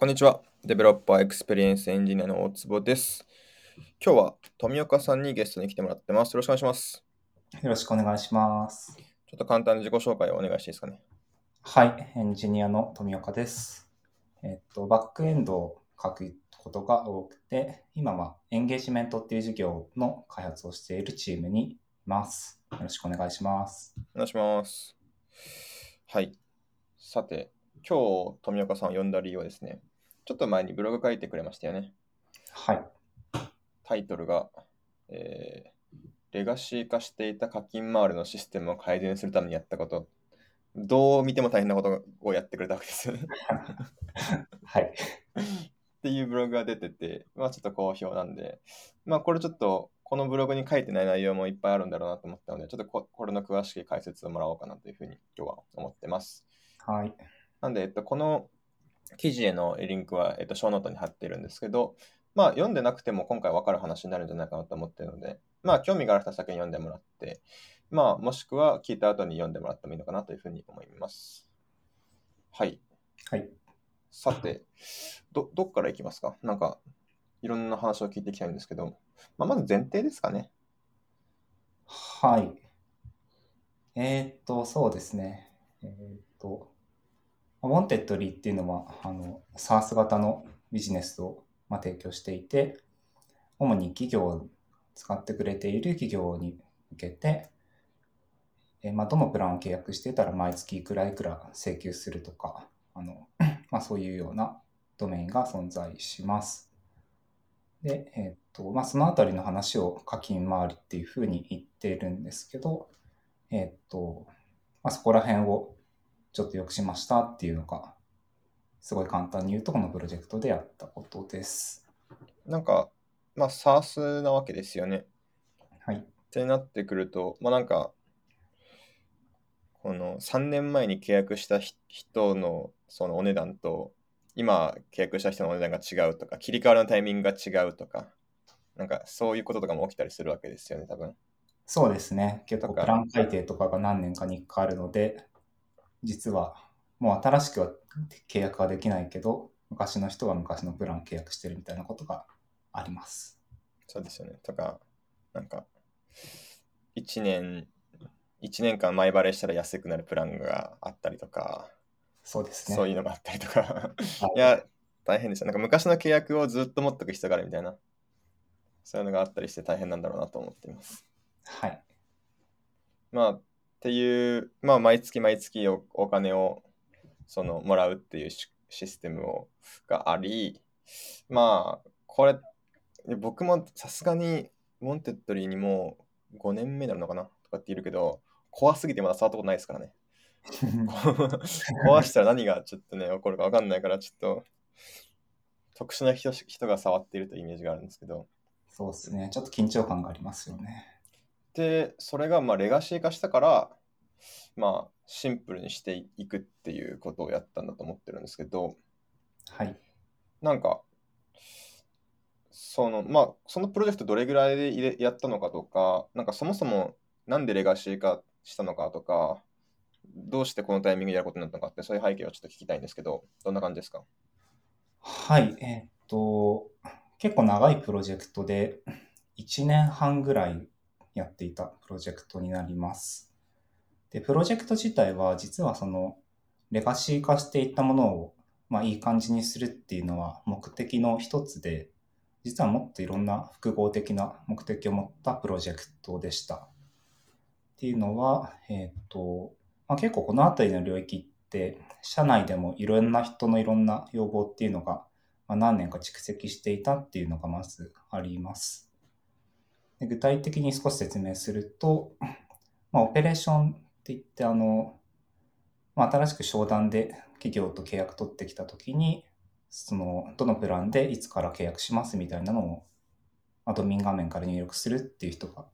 こんにちは。 Developer Experience Engineer の大坪です。今日は富岡さんにゲストに来てもらってます。よろしくお願いします。よろしくお願いします。ちょっと簡単に自己紹介をお願いしていいですかね。はい、エンジニアの富岡です。えっと、バックエンドを書くことが多くて、今はエンゲージメントっていう事業の開発をしているチームにいます。よろしくお願いします。お願いします。はい。さて、今日富岡さんを呼んだ理由はですね、ちょっと前にブログ書いてくれましたよね。はい、タイトルが、えーレガシー化していた課金周りのシステムを改善するためにやったこと、どう見ても大変なことをやってくれたわけですよね。はい、っていうブログが出てて、まあちょっと好評なんで、まあこれちょっとこのブログに書いてない内容もいっぱいあるんだろうなと思ったので、ちょっとここれの詳しい解説をもらおうかなというふうに今日は思ってます。はい、なんで、えっと、この記事へのリンクは、えっと、ショーノートに貼ってるんですけど、まあ読んでなくても今回わかる話になるんじゃないかなと思ってるので、まあ興味がある人は先に読んでもらって、まあもしくは聞いた後に読んでもらってもいいのかなというふうに思います。はい。はい。さて、ど、どっからいきますか？なんか、いろんな話を聞いていきたいんですけど、まあ、まず前提ですかね。はい。えーっと、そうですね。えーっと、ウォンテッドリーっていうのは、あの、SaaS 型のビジネスを、まあ、提供していて、主に企業を使ってくれている企業に向けて、えまあ、どのプランを契約していたら毎月いくらいくら請求するとか、あの、まあ、そういうようなドメインが存在します。で、えーっと、まあ、そのあたりの話を課金周りっていうふうに言ってるんですけど、えーっと、まあ、そこら辺をちょっと良くしましたっていうのが、すごい簡単に言うと、このプロジェクトでやったことです。なんか、まあ、SARS なわけですよね。はい。ってなってくると、まあなんか、この3年前に契約したひ人のそのお値段と、今契約した人のお値段が違うとか、切り替わりのタイミングが違うとか、なんかそういうこととかも起きたりするわけですよね、多分。そうですね。結構プラン改定とかが何年かに1回あるので、実はもう新しくは契約はできないけど、昔の人は昔のプラン契約してるみたいなことがあります。そうですよね。とか、なんか、1年、一年間前払いしたら安くなるプランがあったりとか、そうですね。そういうのがあったりとか、はいいや、大変ですよ。なんか昔の契約をずっと持っておく必要があるみたいな、そういうのがあったりして大変なんだろうなと思っています。はい。まあ、っていう、まあ、毎月毎月おお金をそのもらうっていうシシステムをがあり、まあ、これ、僕もさすがにウォンテッドリーにも5年目になるのかなとかって言うけど、怖すぎてまだ触ったことないですからね。壊 したら何がちょっとね、起こるか分かんないから、ちょっと特殊な人人が触っているというイメージがあるんですけど、そうですね。ちょっと緊張感がありますよね。で、それがまあレガシー化したから、まあシンプルにしていくっていうことをやったんだと思ってるんですけど、はい。なんか、その、まあ、そのプロジェクトどれぐらいで入れやったのかとか、なんかそもそもなんでレガシー化したのかとか、どうしてこのタイミングでやることになったのかって、そういう背景をちょっと聞きたいんですけど、どんな感じですか？はい。えーっと、結構長いプロジェクトで、1年半ぐらいやっていたプロジェクトになります。で、プロジェクト自体は実はそのレガシー化していったものを、まあ、いい感じにするっていうのは目的の一つで、実はもっといろんな複合的な目的を持ったプロジェクトでした。っていうのは、えーと、まあ、結構この辺りの領域って、社内でもいろんな人のいろんな要望っていうのが、まあ、何年か蓄積していたっていうのがまずあります。で具体的に少し説明すると、まあ、オペレーションって言って、あの、まあ、新しく商談で企業と契約取ってきたときに、その、どのプランでいつから契約しますみたいなのを、アドミン画面から入力するっていう人が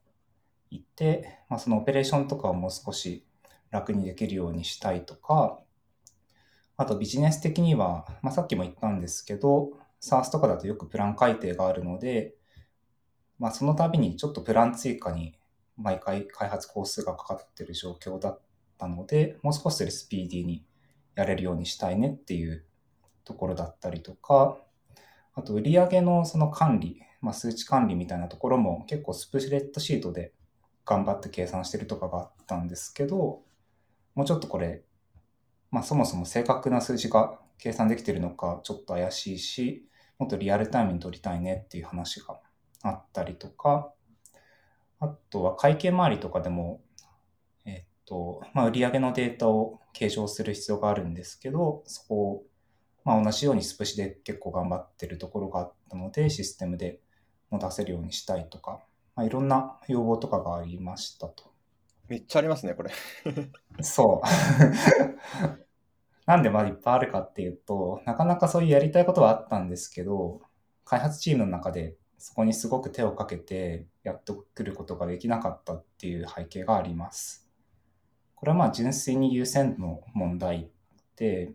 いて、まあ、そのオペレーションとかをもう少し楽にできるようにしたいとか、あとビジネス的には、まあ、さっきも言ったんですけど、SaaS とかだとよくプラン改定があるので、まあ、その度にちょっとプラン追加に毎回開発工数がかかってる状況だったので、もう少しスピーディーにやれるようにしたいねっていうところだったりとか、あと売上のその管理、まあ、数値管理みたいなところも結構スプレッドシートで頑張って計算してるとかがあったんですけど、もうちょっとこれ、まあ、そもそも正確な数字が計算できてるのかちょっと怪しいし、もっとリアルタイムに取りたいねっていう話があったりとか、あとは会計周りとかでも、えっと、まあ、売上のデータを計上する必要があるんですけど、そこを、まあ、同じようにスプシで結構頑張ってるところがあったので、システムでも出せるようにしたいとか、まあ、いろんな要望とかがありましたと。めっちゃありますね、これ。そう。なんでまあいっぱいあるかっていうと、なかなかそういうやりたいことはあったんですけど、開発チームの中でそこにすごく手をかけてやってくることができなかったっていう背景があります。これはまあ純粋に優先の問題で、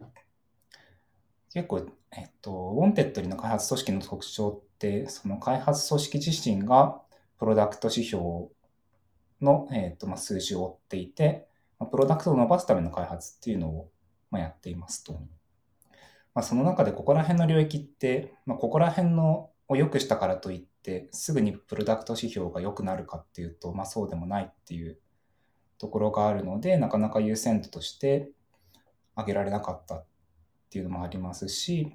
結構、えっと、ウォンテッドリーの開発組織の特徴って、その開発組織自身がプロダクト指標の、えっとまあ、数字を追っていて、プロダクトを伸ばすための開発っていうのをまあ、やっていますと。まあ、その中でここら辺の領域って、まあ、ここら辺のを良くしたからといってすぐにプロダクト指標が良くなるかっていうと、まあ、そうでもないっていうところがあるのでなかなか優先度として上げられなかったっていうのもありますし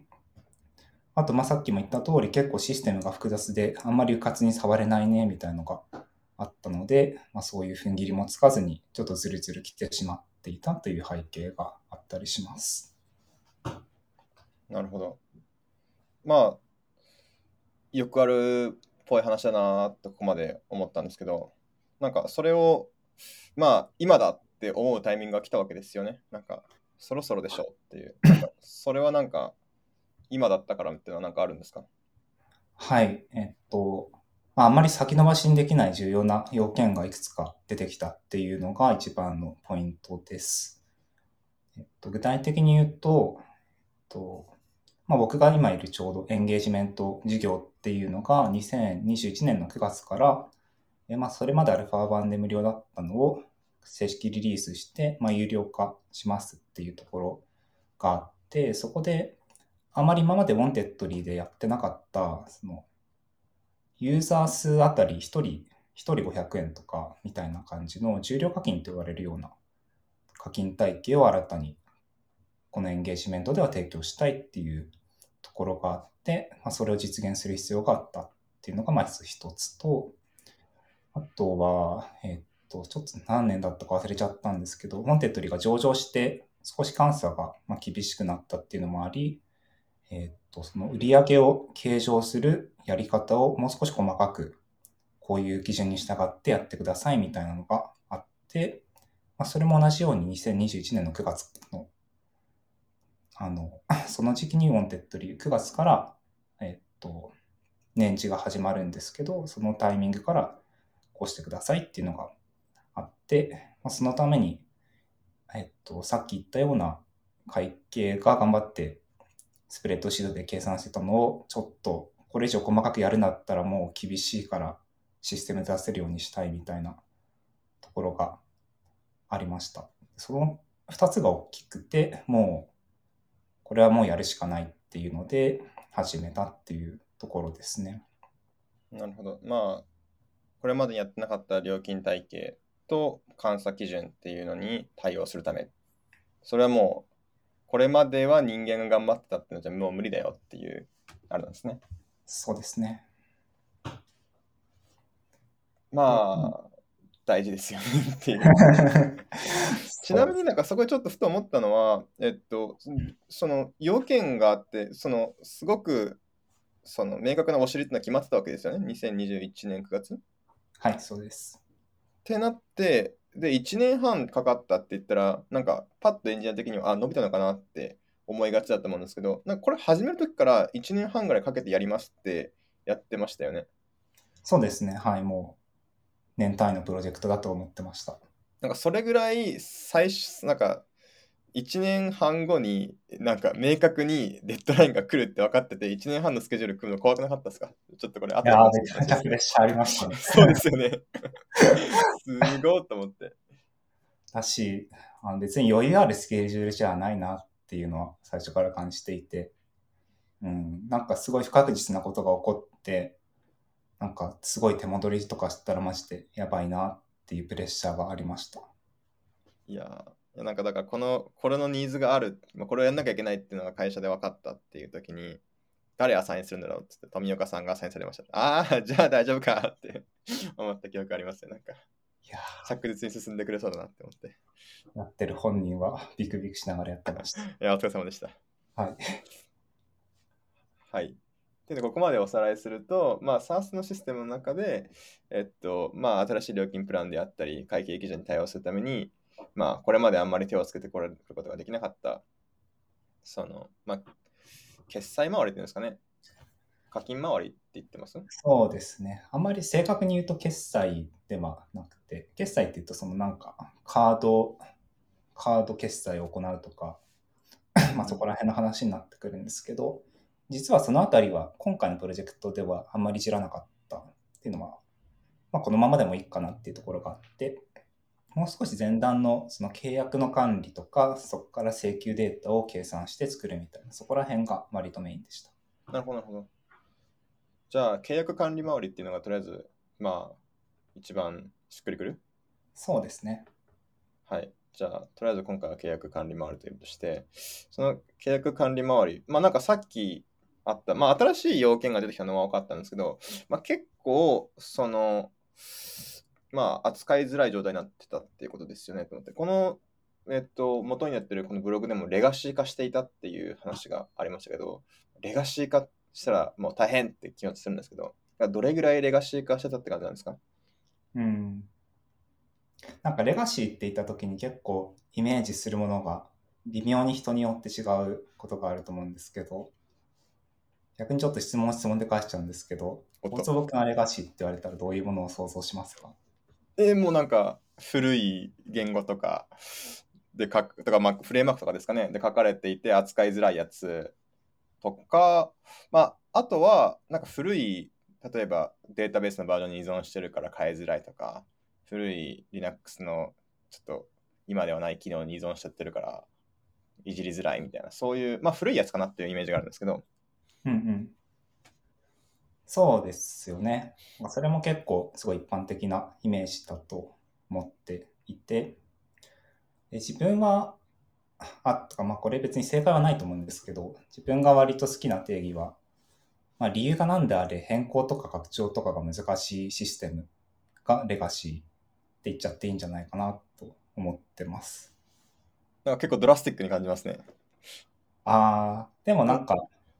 あとまあさっきも言った通り結構システムが複雑であんまり迂闊に触れないねみたいなのがあったので、まあ、そういう踏ん切りもつかずにちょっとずるずる来てしまっていたという背景があったりします。なるほど。まあ、よくあるっぽい話だなってここまで思ったんですけど、なんかそれを、まあ、今だって思うタイミングが来たわけですよね。なんか、そろそろでしょっていう。それはなんか、今だったからっていうのは何かあるんですか？はい。えっと、あ、んまり先延ばしにできない重要な要件がいくつか出てきたっていうのが一番のポイントです。えっと、具体的に言うと、えっとまあ、僕が今いるちょうどエンゲージメント事業っていうのが2021年の9月から、えまあ、それまでアルファ版で無料だったのを正式リリースして、まあ、有料化しますっていうところがあって、そこであまり今までウォンテッドリーでやってなかった、そのユーザー数あたり1人、1人500円とかみたいな感じの重量課金と言われるような課金体系を新たにこのエンゲージメントでは提供したいっていうところがあっ、まあ、それを実現する必要があったっていうのがまず一つと、あとは、えっと、ちょっと何年だったか忘れちゃったんですけど、モンテッドリが上場して少し監査がま厳しくなったっていうのもあり、えっと、その売上を計上するやり方をもう少し細かく、こういう基準に従ってやってくださいみたいなのがあって、まあ、それも同じように2021年の9月の、あの、その時期にウォンテッドリー、9月から、えっと、年次が始まるんですけど、そのタイミングからこうしてくださいっていうのがあって、まあ、そのために、えっと、さっき言ったような会計が頑張ってスプレッドシートで計算してたのをちょっとこれ以上細かくやるんだったらもう厳しいからシステム出せるようにしたいみたいなところがありました。その2つが大きくて、もう、これはもうやるしかないっていうので、始めたっていうところですね。なるほど。まあ、これまでやってなかった料金体系と監査基準っていうのに対応するため。それはもう、これまでは人間が頑張ってたっていうのじゃもう無理だよっていう、あれなんですね。そうですね。まあ、大事ですよねっていう。ちなみになんかそこでちょっとふと思ったのは、えっと、その要件があって、そのすごくその明確なお尻ってのは決まってたわけですよね、2021年9月？はい、そうです。ってなって、で、1年半かかったって言ったら、なんかパッとエンジニア的には、あ、伸びたのかなって思いがちだと思うんですけど、なんかこれ始めるときから1年半ぐらいかけてやりますってやってましたよね。そうですね、はい、もう年単位のプロジェクトだと思ってました。なんかそれぐらい最初、なんか1年半後になんか明確にデッドラインが来るって分かってて、1年半のスケジュール組むの怖くなかったですか？ちょっとこれあったいやめちゃめちゃプレッシャーありましたね。そうですよね。すごいと思って。だし、あの別に余裕あるスケジュールじゃないなっていうのは最初から感じていて、うん、なんかすごい不確実なことが起こって、なんかすごい手戻りとかしたらマジでやばいなっていうプレッシャーがありました。いやなんかだからこのこれのニーズがあるまあこれをやんなきゃいけないっていうのが会社で分かったっていう時に誰アサインするんだろうっつって富岡さんがアサインされました ああじゃあ大丈夫かって思った記憶ありますよなんかいや着実に進んでくれそうだなって思ってーやってる本人はビクビクしながらやってました。いやお疲れ様でしたはい。はい。で、ここまでおさらいすると、まあ、SaaS のシステムの中で、えっと、まあ、新しい料金プランであったり、会計基準に対応するために、まあ、これまであんまり手をつけてこれることができなかった、その、まあ、決済回りっていうんですかね。課金回りって言ってます？そうですね。あんまり正確に言うと決済ではなくて、決済って言うとそのなんかカード、カード決済を行うとか、まあそこら辺の話になってくるんですけど、実はそのあたりは今回のプロジェクトではあんまり知らなかったっていうのは、まあこのままでもいいかなっていうところがあって、もう少し前段のその契約の管理とか、そこから請求データを計算して作るみたいな、そこら辺が割とメインでした。なるほど、なるほど。じゃあ、契約管理回りっていうのがとりあえず、まあ、一番しっくりくる？そうですね。はい。じゃあ、とりあえず今回は契約管理回りということとして、その契約管理回り、まあなんかさっきあった、まあ新しい要件が出てきたのは分かったんですけど、まあ結構、その、まあ扱いづらい状態になってたっていうことですよねと思って、この、えっと、元になってるこのブログでもレガシー化していたっていう話がありましたけど、レガシー化したらもう大変って気持ちするんですけど、どれぐらいレガシー化してたって感じなんですか？うん。なんかレガシーって言った時に結構イメージするものが微妙に人によって違うことがあると思うんですけど、逆にちょっと質問質問で返しちゃうんですけど、大坪君はレガシーって言われたらどういうものを想像しますか？えーもうなんか古い言語とかで書くとか、まあ、フレームワークとかですかね。で書かれていて扱いづらいやつとか、まあ、あとはなんか古い例えばデータベースのバージョンに依存してるから変えづらいとか古い Linux のちょっと今ではない機能に依存しちゃってるからいじりづらいみたいなそういう、まあ、古いやつかなっていうイメージがあるんですけどうんうん。そうですよね。まあそれも結構すごい一般的なイメージだと思っていて、で自分は、あ、とかまあこれ別に正解はないと思うんですけど、自分が割と好きな定義は、まあ理由が何であれ変更とか拡張とかが難しいシステムがレガシーって言っちゃっていいんじゃないかなと思ってます。なんか結構ドラスティックに感じますね。あー、でもなんか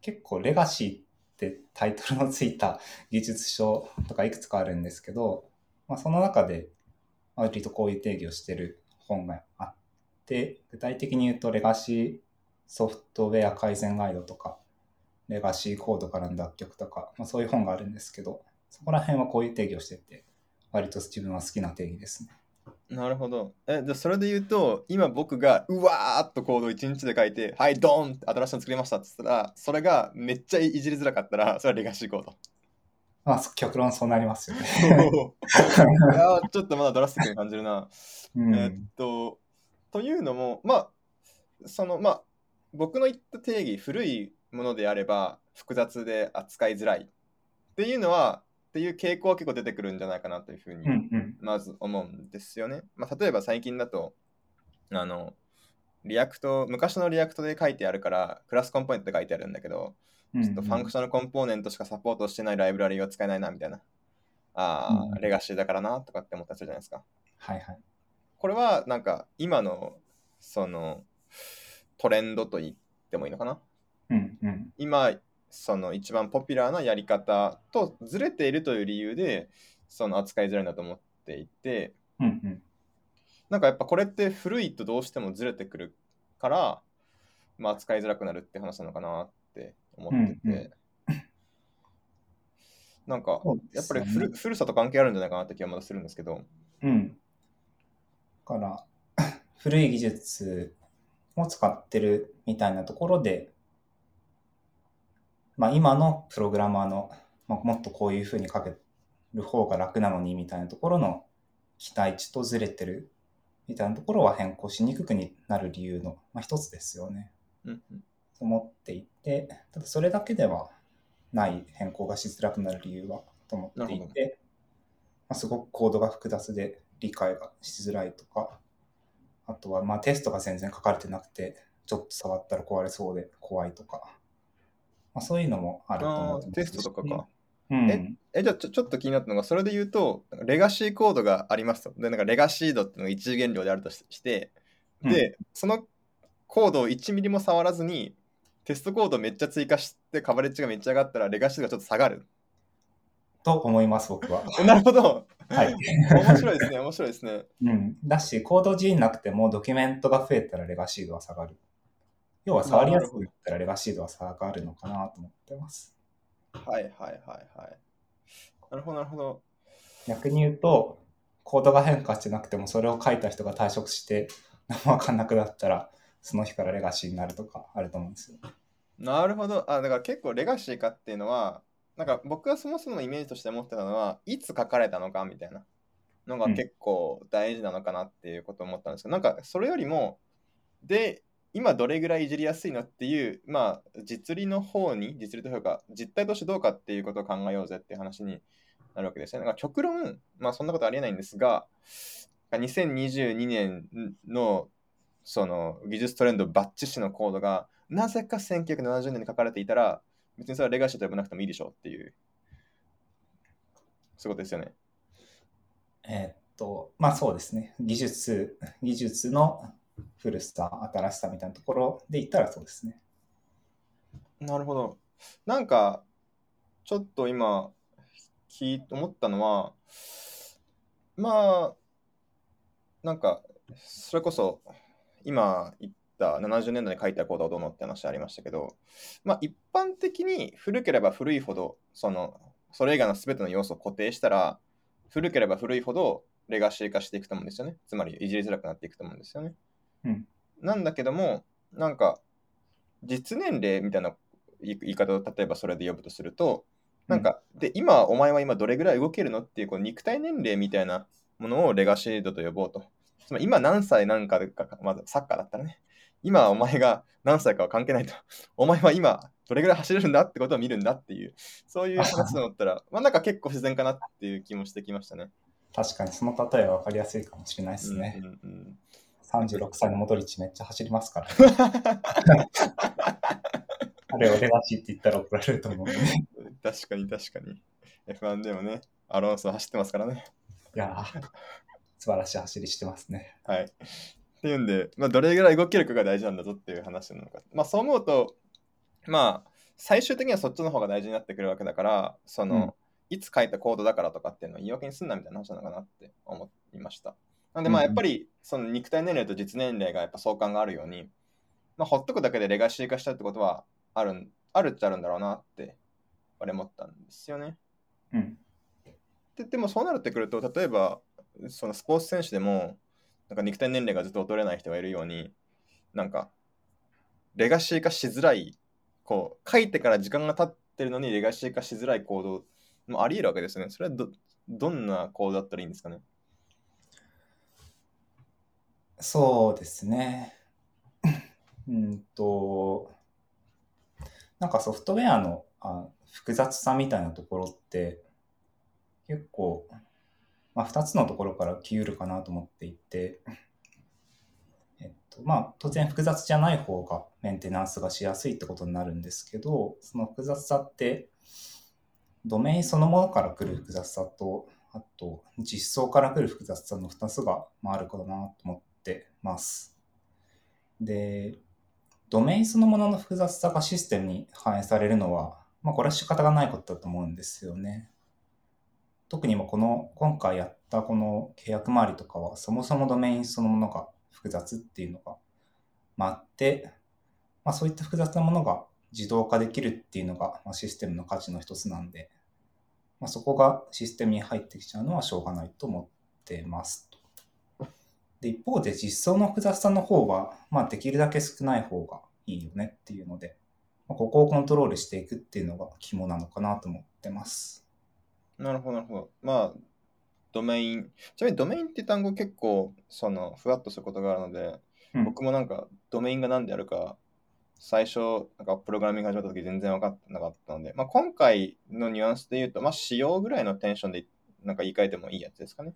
結構レガシーってタイトルのついた技術書とかいくつかあるんですけど、まあ、その中で割とこういう定義をしてる本があって、具体的に言うとレガシーソフトウェア改善ガイドとか、レガシーコードからの脱却とか、まあ、そういう本があるんですけど、そこら辺はこういう定義をしてて、割と自分は好きな定義ですね。なるほど。え、じゃあそれで言うと、今僕がうわーっとコードを1日で書いて、はい、ドーンって新しいの作りましたって言ったら、それがめっちゃいじりづらかったら、それはレガシーコード。まあ、極論そうなりますよね。いやーちょっとまだドラスティックに感じるな。うんえっと、というのも、まあ、その、まあ、僕の言った定義、古いものであれば複雑で扱いづらいっていうのは、っていう傾向は結構出てくるんじゃないかなというふうにまず思うんですよね。まあ、例えば最近だと、あの、 React、昔の React で書いてあるから、クラスコンポーネントで書いてあるんだけど、うんちょっとファンクショナルコンポーネントしかサポートしてないライブラリが使えないな、みたいな。ああ、うんレガシーだからな、とかって思ったりするじゃないですか。はいはい。これは、なんか、今の、その、トレンドと言ってもいいのかな？うんうん。今、その一番ポピュラーなやり方とずれているという理由で、その扱いづらいなと思っていて、うんうん。なんかやっぱこれって古いとどうしてもずれてくるから、まあ、扱いづらくなるって話なのかなって思ってて、うんうん なんかやっぱり古,、古さと関係あるんじゃないかなって気はまだするんですけど、うん。だから、古い技術を使ってるみたいなところで、まあ今のプログラマーの、まあ、もっとこういうふうに書ける方が楽なのにみたいなところの期待値とずれてるみたいなところは変更しにくくになる理由の、まあ、一つですよね。うんうん思っていて、ただそれだけではない変更がしづらくなる理由はと思っていて、まあ、すごくコードが複雑で理解がしづらいとか、あとはまあテストが全然書かれてなくて、ちょっと触ったら壊れそうで怖いとか、まあ、そういうのもあると思ってますテストとかか。うん、ええ、じゃあちょちょっと気になったのが、それで言うと、レガシーコードがありますと。で、なんかレガシードっていうのが一次元量であるとしして、で、そのコードを1ミリも触らずに、テストコードめっちゃ追加して、カバレッジがめっちゃ上がったら、レガシードがちょっと下がる。と思います、僕は。お なるほど。はい。面白いですね、面白いですね。うん。だし、コード G なくてもドキュメントが増えたらレガシードは下がる。要は触りやすくなったらレガシードは下がるのかなと思ってます。はいはいはいはい。なるほど、なるほど。逆に言うと、コードが変化してなくてもそれを書いた人が退職して何も わかんなくなったら、その日からレガシーになるとかあると思うんですよ。なるほど。あ、だから結構レガシーかっていうのは、なんか僕がそもそもイメージとして持ってたのは、いつ書かれたのかみたいなのがうん結構大事なのかなっていうことを思ったんですけど、なんかそれよりも、で、今どれぐらいいじりやすいのっていう、まあ、実利の方に、実利というか、実態としてどうかっていうことを考えようぜっていう話になるわけですよね。だから極論、まあそんなことありえないんですが、2022年のその技術トレンドバッチシのコードがなぜか1970年に書かれていたら別にそれはレガシーと呼ばなくてもいいでしょうっていうそういうことですよね。えーっと、まあそうですね。技術、技術の古さ、新しさみたいなところで言ったらそうですね。なるほど。なんかちょっと今聞思ったのはまあなんかそれこそ今言った70年代に書いたコードはどうのって話ありましたけどまあ一般的に古ければ古いほどそのそれ以外の全ての要素を固定したら古ければ古いほどレガシー化していくと思うんですよねつまりいじりづらくなっていくと思うんですよね、うん。なんだけどもなんか実年齢みたいな言い方を例えばそれで呼ぶとするとなんか、で今お前は今どれぐらい動けるのっていうこう肉体年齢みたいなものをレガシードと呼ぼうと。つまり今何歳なんかかまずサッカーだったらね。今お前が何歳かは関係ないと。お前は今どれぐらい走れるんだってことを見るんだっていうそういう話だったら まあなんか結構自然かなっていう気もしてきましたね。確かにその例えは分かりやすいかもしれないですね。うんうんうん36歳のモドリッチめっちゃ走りますから、ね。あれをレガシーって言ったら怒られると思うね。確かに確かに F1 でもねアロンソ走ってますからねいやー素晴らしい走りしてますね。はい。っていうんで、まあ、どれぐらい動けるかが大事なんだぞっていう話なのか。まあ、そう思うと、まあ、最終的にはそっちの方が大事になってくるわけだから、その、うんいつ書いたコードだからとかっていうのを言い訳にすんなみたいな話なのかなって思いました。なんで、まあ、やっぱり、その肉体年齢と実年齢がやっぱ相関があるように、まあ、ほっとくだけでレガシー化したってことはあるん、あるっちゃあるんだろうなって、俺思ったんですよね。うん。ででもそうなるってくると例えばそのスポーツ選手でもなんか肉体年齢がずっと劣れない人がいるようになんかレガシー化しづらいこう書いてから時間が経ってるのにレガシー化しづらい行動もあり得るわけですよねそれはどどんな行動だったらいいんですかねそうですね。うんと、なんかソフトウェアのあ複雑さみたいなところって結構、まあ、2つのところから来うるかなと思っていて、えっと、まあ当然複雑じゃない方がメンテナンスがしやすいってことになるんですけど、その複雑さってドメインそのものから来る複雑さと、あと実装から来る複雑さの2つがまああるかなと思ってます。で、ドメインそのものの複雑さがシステムに反映されるのは、まあこれは仕方がないことだと思うんですよね。特にもこの今回やったこの契約周りとかはそもそもドメインそのものが複雑っていうのがまああって、まあ、そういった複雑なものが自動化できるっていうのが、まあ、システムの価値の一つなんで、まあ、そこがシステムに入ってきちゃうのはしょうがないと思ってますと。で一方で実装の複雑さの方は、まあ、できるだけ少ない方がいいよねっていうので、まあ、ここをコントロールしていくっていうのが肝なのかなと思ってます。なるほどなるほどまあドメインちなみにドメインって単語結構そのふわっとすることがあるのでうん僕もなんかドメインが何であるか最初、なんかプログラミング始めた時全然分かってなかったので、まあ、今回のニュアンスで言うと、まあ、仕様ぐらいのテンションでなんか言い換えてもいいやつですかね。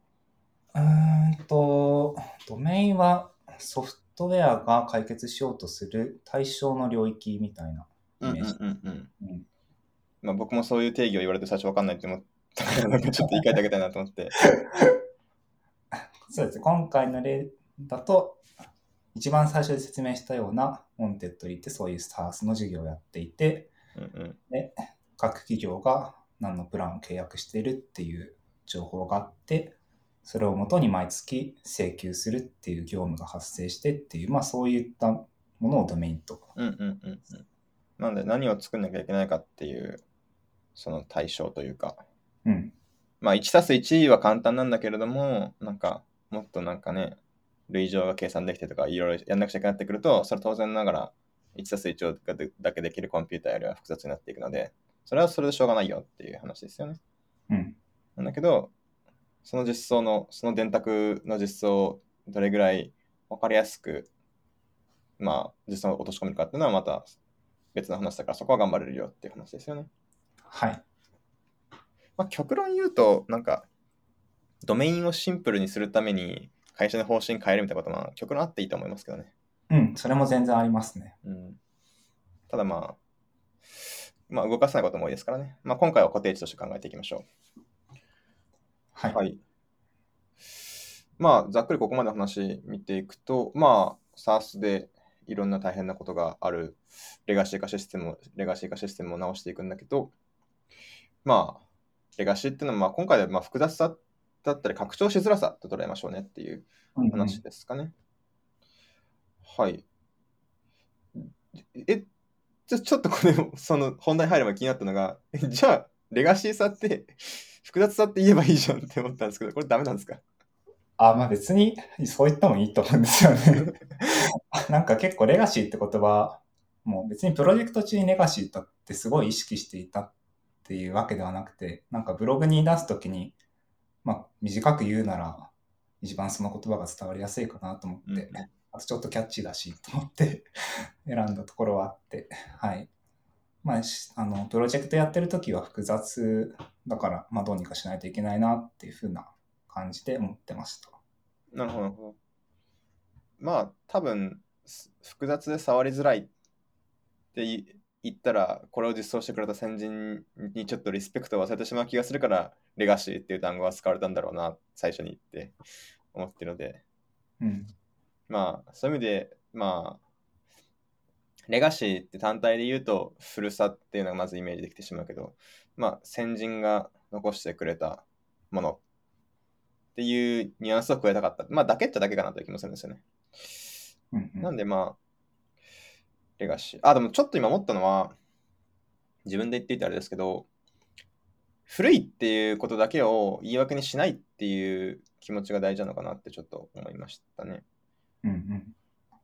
うーんと、ドメインはソフトウェアが解決しようとする対象の領域みたいなイメージ。うんうん。うんまあ、僕もそういう定義を言われて最初分かんないって思ったから、ちょっと言い換えてあげたいなと思って。そうですね。今回の例だと、一番最初で説明したようなウォンテッドリーってそういう SaaS の事業をやっていて、うんうん。で、各企業が何のプランを契約しているっていう情報があって、それをもとに毎月請求するっていう業務が発生してっていう、まあそういったものをドメインと。うんうんうんうん。なんで何を作んなきゃいけないかっていう、その対象というか、うん。まあ1たす1は簡単なんだけれども、なんかもっとなんかね、類乗が計算できてとかいろいろやんなくちゃいけなくなってくると、それは当然ながら1たす1がでだけできるコンピューターよりは複雑になっていくので、それはそれでしょうがないよっていう話ですよね。うん。なんだけど、その実装の、その電卓の実装をどれぐらい分かりやすく、まあ、実装を落とし込めるかっていうのはまた別の話だから、そこは頑張れるよっていう話ですよね。はい。まあ、極論言うと、なんか、ドメインをシンプルにするために会社の方針変えるみたいなことは、極論あっていいと思いますけどね。うん。それも全然ありますね。うん。ただまあ、まあ、動かせないことも多いですからね。まあ、今回は固定値として考えていきましょう。はい。はい。まあ、ざっくりここまでの話見ていくと、まあ、SARS でいろんな大変なことがあるレガシー化システムを、レガシー化システムを直していくんだけど、まあ、レガシーっていうのは、まあ、今回でまあ複雑さだったり拡張しづらさと捉えましょうねっていう話ですかね。はい。え、ちょちょっとこれ、その本題入る前気になったのが、えじゃあ、レガシーさって、複雑さって言えばいいじゃんって思ったんですけど、これダメなんですか？あ、まあ別にそう言ってもいいと思うんですよね。なんか結構レガシーって言葉、もう別にプロジェクト中にレガシーだってすごい意識していたっていうわけではなくて、なんかブログに出すときに、まあ短く言うなら一番その言葉が伝わりやすいかなと思って、うんあとちょっとキャッチーだしと思って選んだところはあって、はい。まあ、しあの、プロジェクトやってるときは複雑だから、まあどうにかしないといけないなっていうふうな感じで思ってました。なるほど、まあ、多分、複雑で触りづらいって言ったら、これを実装してくれた先人にちょっとリスペクトを忘れてしまう気がするから、レガシーっていう単語が使われたんだろうな、最初にって思ってるので、うん。まあ、そういう意味で、まあ、レガシーって単体で言うと古さっていうのがまずイメージできてしまうけど、まあ、先人が残してくれたものっていうニュアンスを加えたかった。まあ、だけっちゃだけかなという気もするんですよね。うんうんなんでまあ、レガシー。あ、でもちょっと今思ったのは、自分で言っていてあれですけど、古いっていうことだけを言い訳にしないっていう気持ちが大事なのかなってちょっと思いましたね。うんうん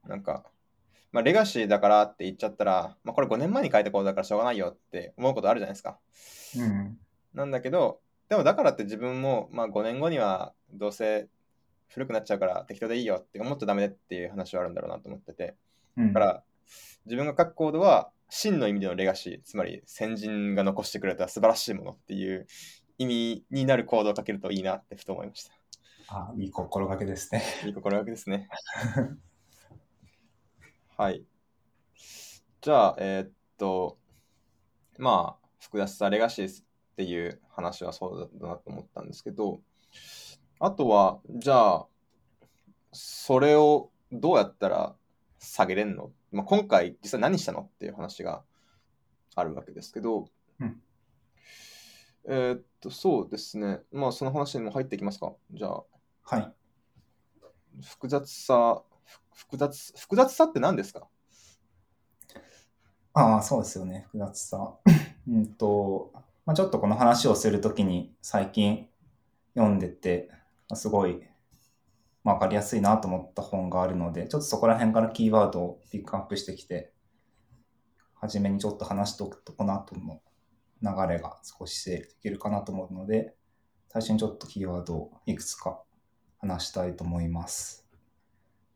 なんか、まあ、レガシーだからって言っちゃったら、まあ、これ5年前に書いたことだからしょうがないよって思うことあるじゃないですか。うんなんだけど、でもだからって自分も、まあ、5年後にはどうせ古くなっちゃうから適当でいいよって思っちゃダメっていう話はあるんだろうなと思ってて。うんだから、自分が書くコードは真の意味でのレガシー、つまり先人が残してくれた素晴らしいものっていう意味になるコードを書けるといいなってふと思いました。あ、いい心がけですね。いい心がけですね。はい。じゃあ、えーっと、まあ、複雑さ、レガシーっていう話はそうだなと思ったんですけど、あとは、じゃあ、それをどうやったら下げれんの、まあ、今回、実際何したのっていう話があるわけですけど、うんえーっと、そうですね。まあ、その話にも入っていきますか？じゃあ、はい。複雑さ、ふ複雑、複雑さって何ですか？ああ、そうですよね。複雑さ。うんと、まあ、ちょっとこの話をするときに最近読んでて、すごい、まあ、わかりやすいなと思った本があるので、ちょっとそこら辺からキーワードをピックアップしてきて、初めにちょっと話しておくと、この後の流れが少し整理できるかなと思うので、最初にちょっとキーワードをいくつか話したいと思います。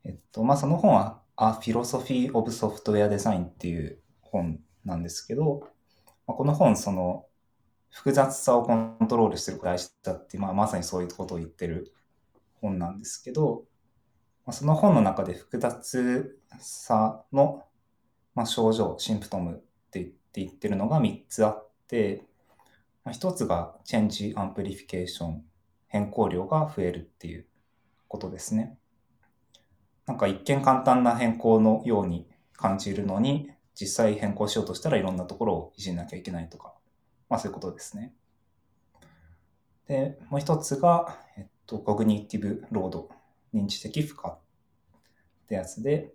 えっと、まあ、その本は A Philosophy of Software Design っていう本なんですけど、まあ、この本、その、複雑さをコントロールしてる大事だって、まあ、まさにそういうことを言ってる本なんですけど、まあ、その本の中で複雑さの、まあ、症状、シンプトムって言って言ってるのが3つあって、まあ、1つが change amplification、変更量が増えるっていうことですね。なんか一見簡単な変更のように感じるのに、実際変更しようとしたらいろんなところをいじんなきゃいけないとか、まあそういうことですね。で、もう一つが、えっと、コグニティブロード、認知的負荷ってやつで、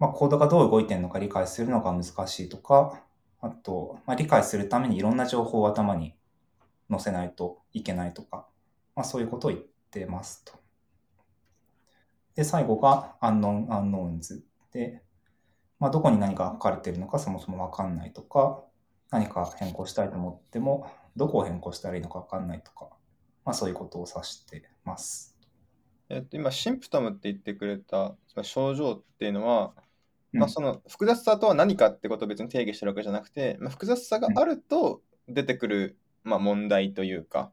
まあ、コードがどう動いてるのか理解するのが難しいとか、あと、まあ、理解するためにいろんな情報を頭に載せないといけないとか、まあ、そういうことを言ってますと。で、最後が unknown unknowns で、まあ、どこに何が書かれているのかそもそもわかんないとか、何か変更したいと思っても、どこを変更したらいいのかわかんないとか、まあ、そういうことを指してます。えっと、今、シンプトムって言ってくれた症状っていうのは、まあ、その複雑さとは何かってことを別に定義してるわけじゃなくて、まあ、複雑さがあると出てくる、まあ、問題というか、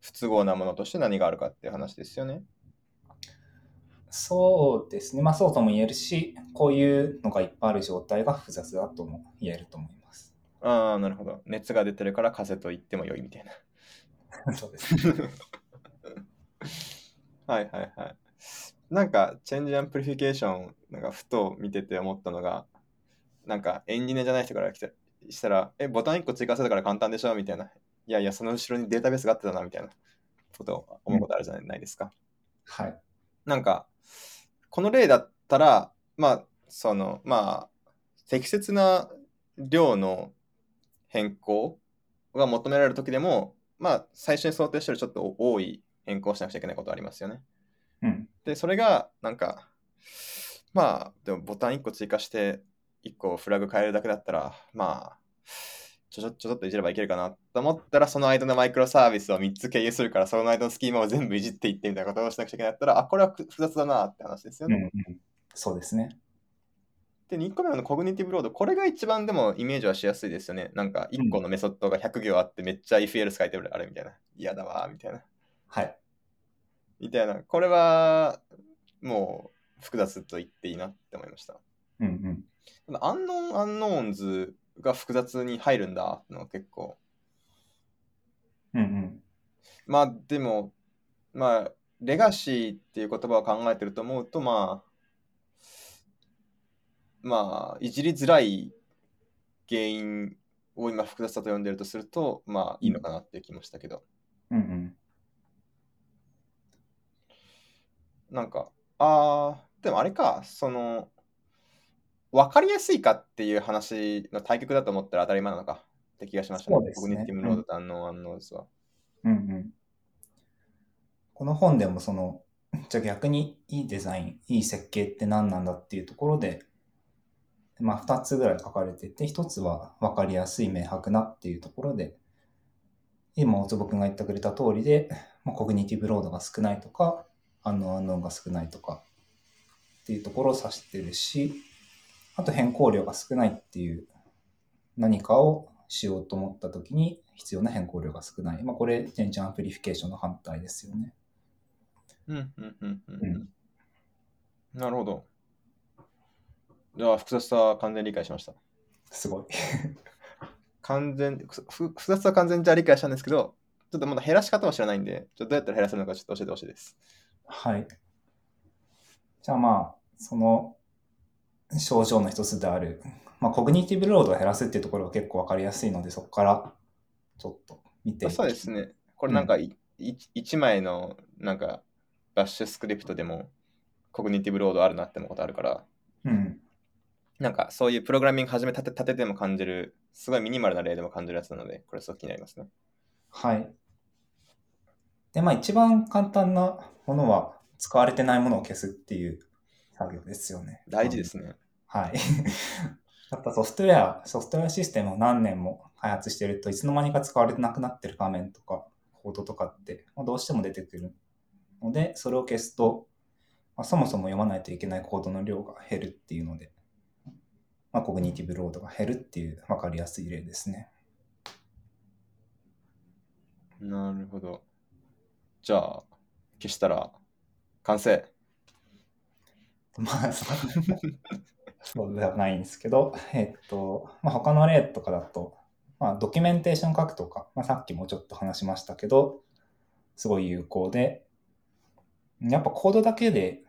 不都合なものとして何があるかっていう話ですよね。そうですね。まあそうとも言えるし、こういうのがいっぱいある状態が複雑だとも言えると思います。ああ、なるほど。熱が出てるから風邪と言っても良いみたいな。そうです、ね。はいはいはい。なんか、 change amplification、なんかふと見てて思ったのが、なんかエンジニアじゃない人から来たしたら、え、ボタン1個追加するから簡単でしょみたいな。いやいや、その後ろにデータベースがあってたな、みたいなことを思うことあるじゃないですか。うん、はい。なんか、この例だったら、まあ、その、まあ、適切な量の変更が求められるときでも、まあ、最初に想定してるちょっと多い変更しなくちゃいけないことありますよね。うん、で、それが、なんか、まあ、でもボタン1個追加して、1個フラグ変えるだけだったら、まあ、ちょちょちょっといじればいけるかなと思ったら、その間のマイクロサービスを3つ経由するから、その間のスキーマを全部いじっていってみたいなことをしなくちゃいけないったら、あ、これは複雑だなって話ですよね。うんうん、そうですね。で、2個目の cognitive load、これが一番でもイメージはしやすいですよね。なんか1個のメソッドが100行あってめっちゃ if else 書いてるあれみたいな。嫌だわ、みたいな。はい。みたいな。これはもう複雑と言っていいなって思いました。うんうん。アンノーン・アンノーンズが複雑に入るんだの結構。うんうん。まあでも、まあ、レガシーっていう言葉を考えてると思うと、まあ、まあ、いじりづらい原因を今複雑さと呼んでるとすると、まあいいのかなっていう気もしたけど。うんうん。なんか、ああ、でもあれか、その、分かりやすいかっていう話の対局だと思ったら当たり前なのかって気がしましたね。ね。 cognitive load とアンノーアンノーズは。うんうん。この本でもその、じゃあ逆にいいデザイン、いい設計って何なんだっていうところで、まあ2つぐらい書かれてて、1つは分かりやすい明白なっていうところで、今、大坪君が言ってくれた通りで、まあ、コグニティブロードが少ないとか、アンノーアンノーンが少ないとかっていうところを指してるし、あと変更量が少ないっていう何かをしようと思った時に必要な変更量が少ない。まあ、これ、 change amplification の反対ですよね。うん、うん、うん、うん。なるほど。じゃあ、複雑さは完全理解しました。すごい。完全、複雑さは完全じゃ理解したんですけど、ちょっとまだ減らし方は知らないんで、ちょっとどうやったら減らせるのかちょっと教えてほしいです。はい。じゃあまあ、その症状の一つである、まあ、コグニティブロードを減らすっていうところが結構わかりやすいので、そこからちょっと見てそうですね。これなんか、うん、1枚のなんかバッシュスクリプトでもコグニティブロードあるなって思うことあるから、うん、なんかそういうプログラミング始め立て立てても感じる、すごいミニマルな例でも感じるやつなので、これすごく気になりますね。はい。で、まあ一番簡単なものは使われてないものを消すっていう作業ですよね。大事ですね。はい。やっぱソフトウェア、ソフトウェアシステムを何年も開発してるといつの間にか使われてなくなってる画面とかコードとかってどうしても出てくるので、それを消すとまあ、そもそも読まないといけないコードの量が減るっていうので、まあ、コグニティブロードが減るっていう分かりやすい例ですね。なるほど。じゃあ、消したら完成。まあ、そうそうではないんですけど、えっと、まあ、他の例とかだと、まあ、ドキュメンテーション書くとか、まあ、さっきもちょっと話しましたけど、すごい有効で、やっぱコードだけで、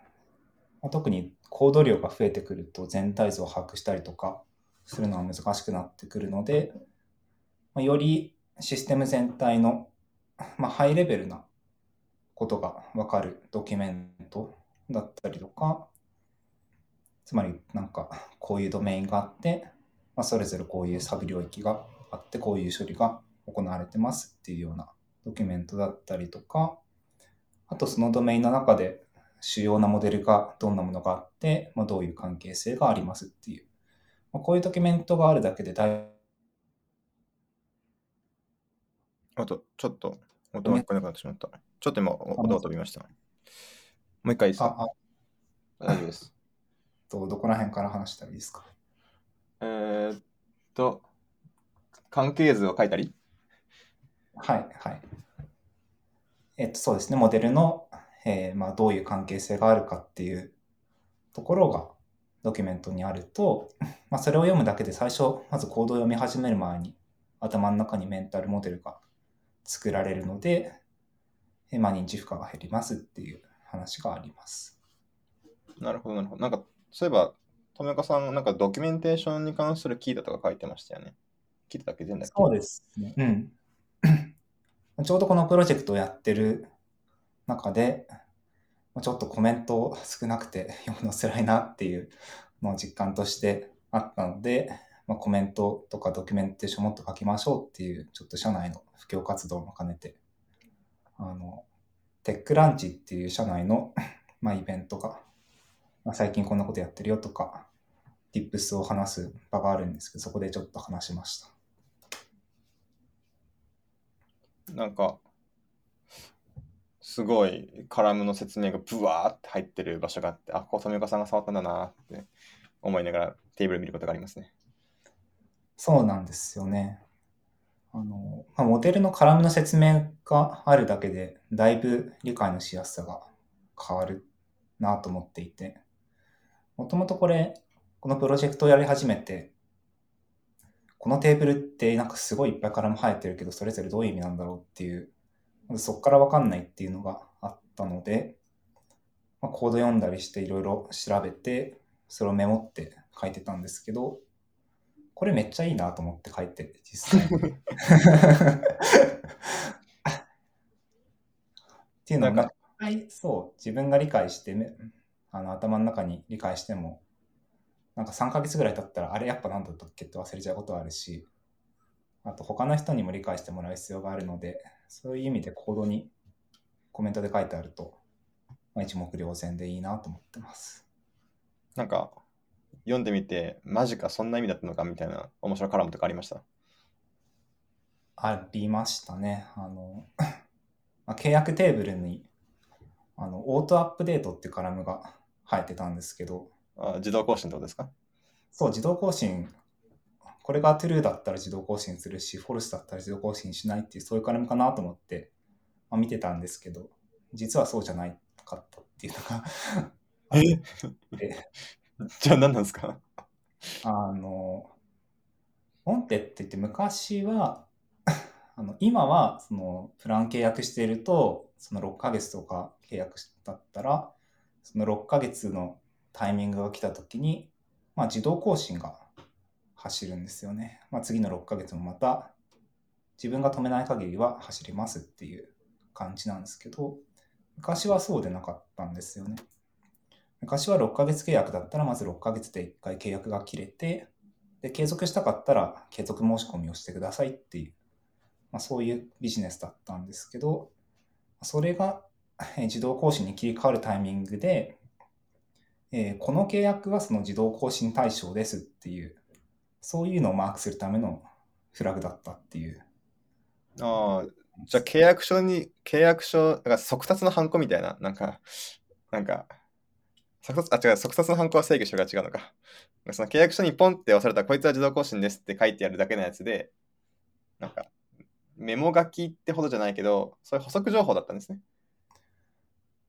まあ、特にコード量が増えてくると全体像を把握したりとかするのは難しくなってくるので、まあ、よりシステム全体の、まあ、ハイレベルなことがわかるドキュメントだったりとか、つまりなんかこういうドメインがあって、まあ、それぞれこういうサブ領域があって、こういう処理が行われてますっていうようなドキュメントだったりとか、あとそのドメインの中で主要なモデルがどんなものがあって、まあ、どういう関係性がありますっていう、まあ、こういうドキュメントがあるだけでだいあと、ちょっと音が聞こえなくなってしまった。ちょっと今、音が飛びました。もう一回いいですか？大丈夫です。とどこら辺から話したらいいですか？えーっと、関係図を書いたり？はいはい。えっとそうですね、モデルの、えーまあ、どういう関係性があるかっていうところがドキュメントにあると、まあ、それを読むだけで最初、まずコードを読み始める前に頭の中にメンタルモデルが作られるので、えーまあ、認知負荷が減りますっていう話があります。なるほど、なるほど。なんか、そういえば、富岡さん、なんかドキュメンテーションに関するキーだとか書いてましたよね。キーだけ？全だそうですね。うん。ちょうどこのプロジェクトをやってる中で、ちょっとコメント少なくて 読むの辛いなっていうのを実感としてあったので、まあ、コメントとかドキュメンテーションもっと書きましょうっていう、ちょっと社内の布教活動も兼ねて、あの、テックランチっていう社内の、まあ、イベントが、まあ、最近こんなことやってるよとか、tips を話す場があるんですけど、そこでちょっと話しました。なんか、すごいカラムの説明がブワーって入ってる場所があって、あ、ここ富岡さんが触ったんだなって思いながらテーブル見ることがありますね。そうなんですよね。あの、まあ、モデルのカラムの説明があるだけで、だいぶ理解のしやすさが変わるなと思っていて、もともとこれ、このプロジェクトをやり始めて、このテーブルってなんかすごいいっぱいカラム生えてるけど、それぞれどういう意味なんだろうっていう、まずそこからわかんないっていうのがあったので、まあ、コード読んだりしていろいろ調べて、それをメモって書いてたんですけど、これめっちゃいいなと思って書いて、実際に。っていうのがはい、そう、自分が理解してめ、あの頭の中に理解しても、なんか3ヶ月ぐらい経ったら、あれやっぱ何だったっけって忘れちゃうことあるし、あと他の人にも理解してもらう必要があるので、そういう意味でコードにコメントで書いてあると、まあ、一目瞭然でいいなと思ってます。なんか、読んでみて、マジか、そんな意味だったのかみたいな面白いカラムとかありました？ありましたね。あの、まあ契約テーブルに、あの、オートアップデートっていうカラムが入ってたんですけど、あ自動更新ってことですか？そう、自動更新、これが true だったら自動更新するし、false だったら自動更新しないっていう、そういうカラムかなと思って、まあ、見てたんですけど、実はそうじゃないかったっていうのが。え？で。じゃあ何なんですか？あの、オンテって言って昔は、あの今はそのプラン契約していると、その6ヶ月とか契約だったら、その6ヶ月のタイミングが来た時に、まあ、自動更新が走るんですよね。まあ、次の6ヶ月もまた自分が止めない限りは走りますっていう感じなんですけど、昔はそうでなかったんですよね。昔は6ヶ月契約だったら、まず6ヶ月で1回契約が切れて、で、継続したかったら継続申し込みをしてくださいっていう、まあ、そういうビジネスだったんですけど、それが自動更新に切り替わるタイミングで、えーこの契約はその自動更新対象ですっていう、そういうのをマークするためのフラグだったっていう。ああ、じゃあ契約書に、契約書、だから速達のハンコみたいな、なんか、なんか、即殺あ違う即殺の犯行は制御書が違うのか。その契約書にポンって押された、こいつは自動更新ですって書いてあるだけのやつで、なんか、メモ書きってほどじゃないけど、そういう補足情報だったんですね。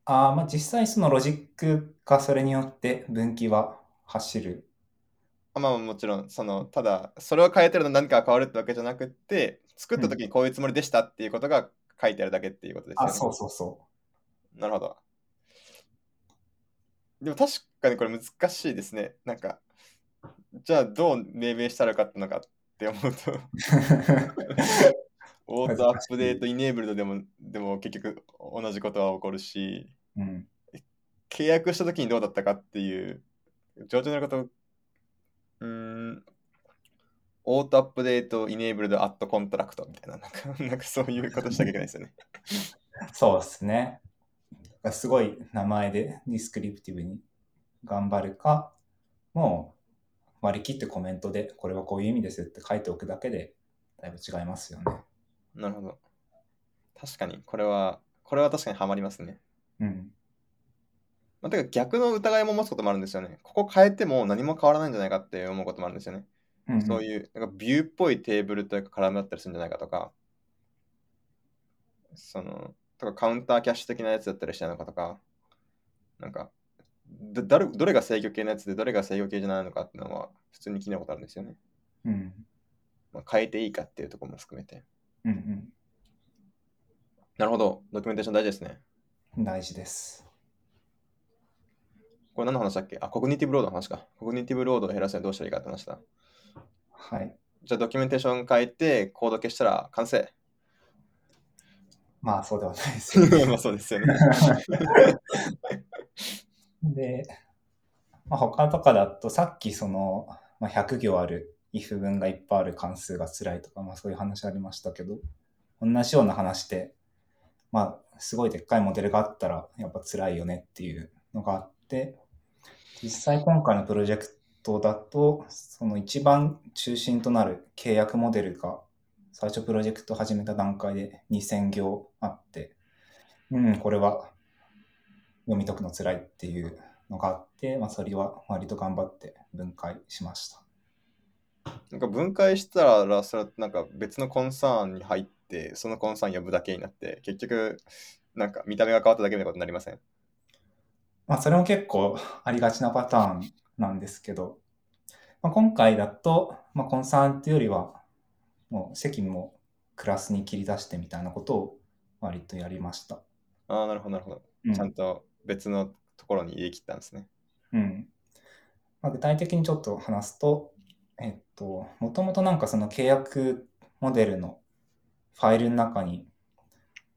あまあ実際そのロジックがそれによって分岐は走る。あまあもちろん、その、ただ、それを変えてるの何かが変わるってわけじゃなくて、作った時にこういうつもりでしたっていうことが書いてあるだけっていうことですよね。あ、そうそうそなるほど。でも確かにこれ難しいですね。なんか、じゃあどう命名したらよかったのかって思うと、auto update enabled でも、でも結局同じことは起こるし、う。うん。契約した時にどうだったかっていう、上手なこと、うーん、 auto update enabled at contract みたいな、なんか、なんかそういうことしなきゃいけないですよね。そうですね。すごい名前でディスクリプティブに頑張るか、もう割り切ってコメントでこれはこういう意味ですって書いておくだけでだいぶ違いますよね。なるほど。確かに、これは、これは確かにハマりますね。うん。まあ、てか逆の疑いも持つこともあるんですよね。ここ変えても何も変わらないんじゃないかって思うこともあるんですよね。うん、そういう、なんかビューっぽいテーブルというか絡まったりするんじゃないかとか、その、とかカウンターキャッシュ的なやつだったりしないのかとか、なんか、ど誰どれが制御系のやつでどれが制御系じゃないのかっていうのは普通に聞いたことあるんですよね。うん。まあ、変えていいかっていうところも含めて。うんなるほど。ドキュメンテーション大事ですね。うん。大事です。これ何の話だっけ？あ、コグニティブロードの話か。コグニティブロードを減らすにはどうしたらいいかって話だ。はい。じゃあドキュメンテーション書いてコード消したら完成。まあそうではないですよね。まあそうですよね。で、まあ、他とかだとさっきその、まあ、100行ある if 文がいっぱいある関数が辛いとか、まあ、そういう話ありましたけど同じような話でまあすごいでっかいモデルがあったらやっぱ辛いよねっていうのがあって実際今回のプロジェクトだとその一番中心となる契約モデルが最初プロジェクト始めた段階で2000行あってうんこれは読み解くの辛いっていうのがあって、まあ、それは割と頑張って分解しました。なんか分解したら、それはなんか別のコンサーンに入って、そのコンサーン呼ぶだけになって、結局、なんか見た目が変わっただけみたいなことになりません？まあ、それも結構ありがちなパターンなんですけど、まあ、今回だと、まあ、コンサーンっていうよりは、もう責務もクラスに切り出してみたいなことを割とやりました。ああ、なるほど、なるほど。うんちゃんと別のところに入れ切ったんですね。うんまあ、具体的にちょっと話すと、えっと、もともとなんかその契約モデルのファイルの中に、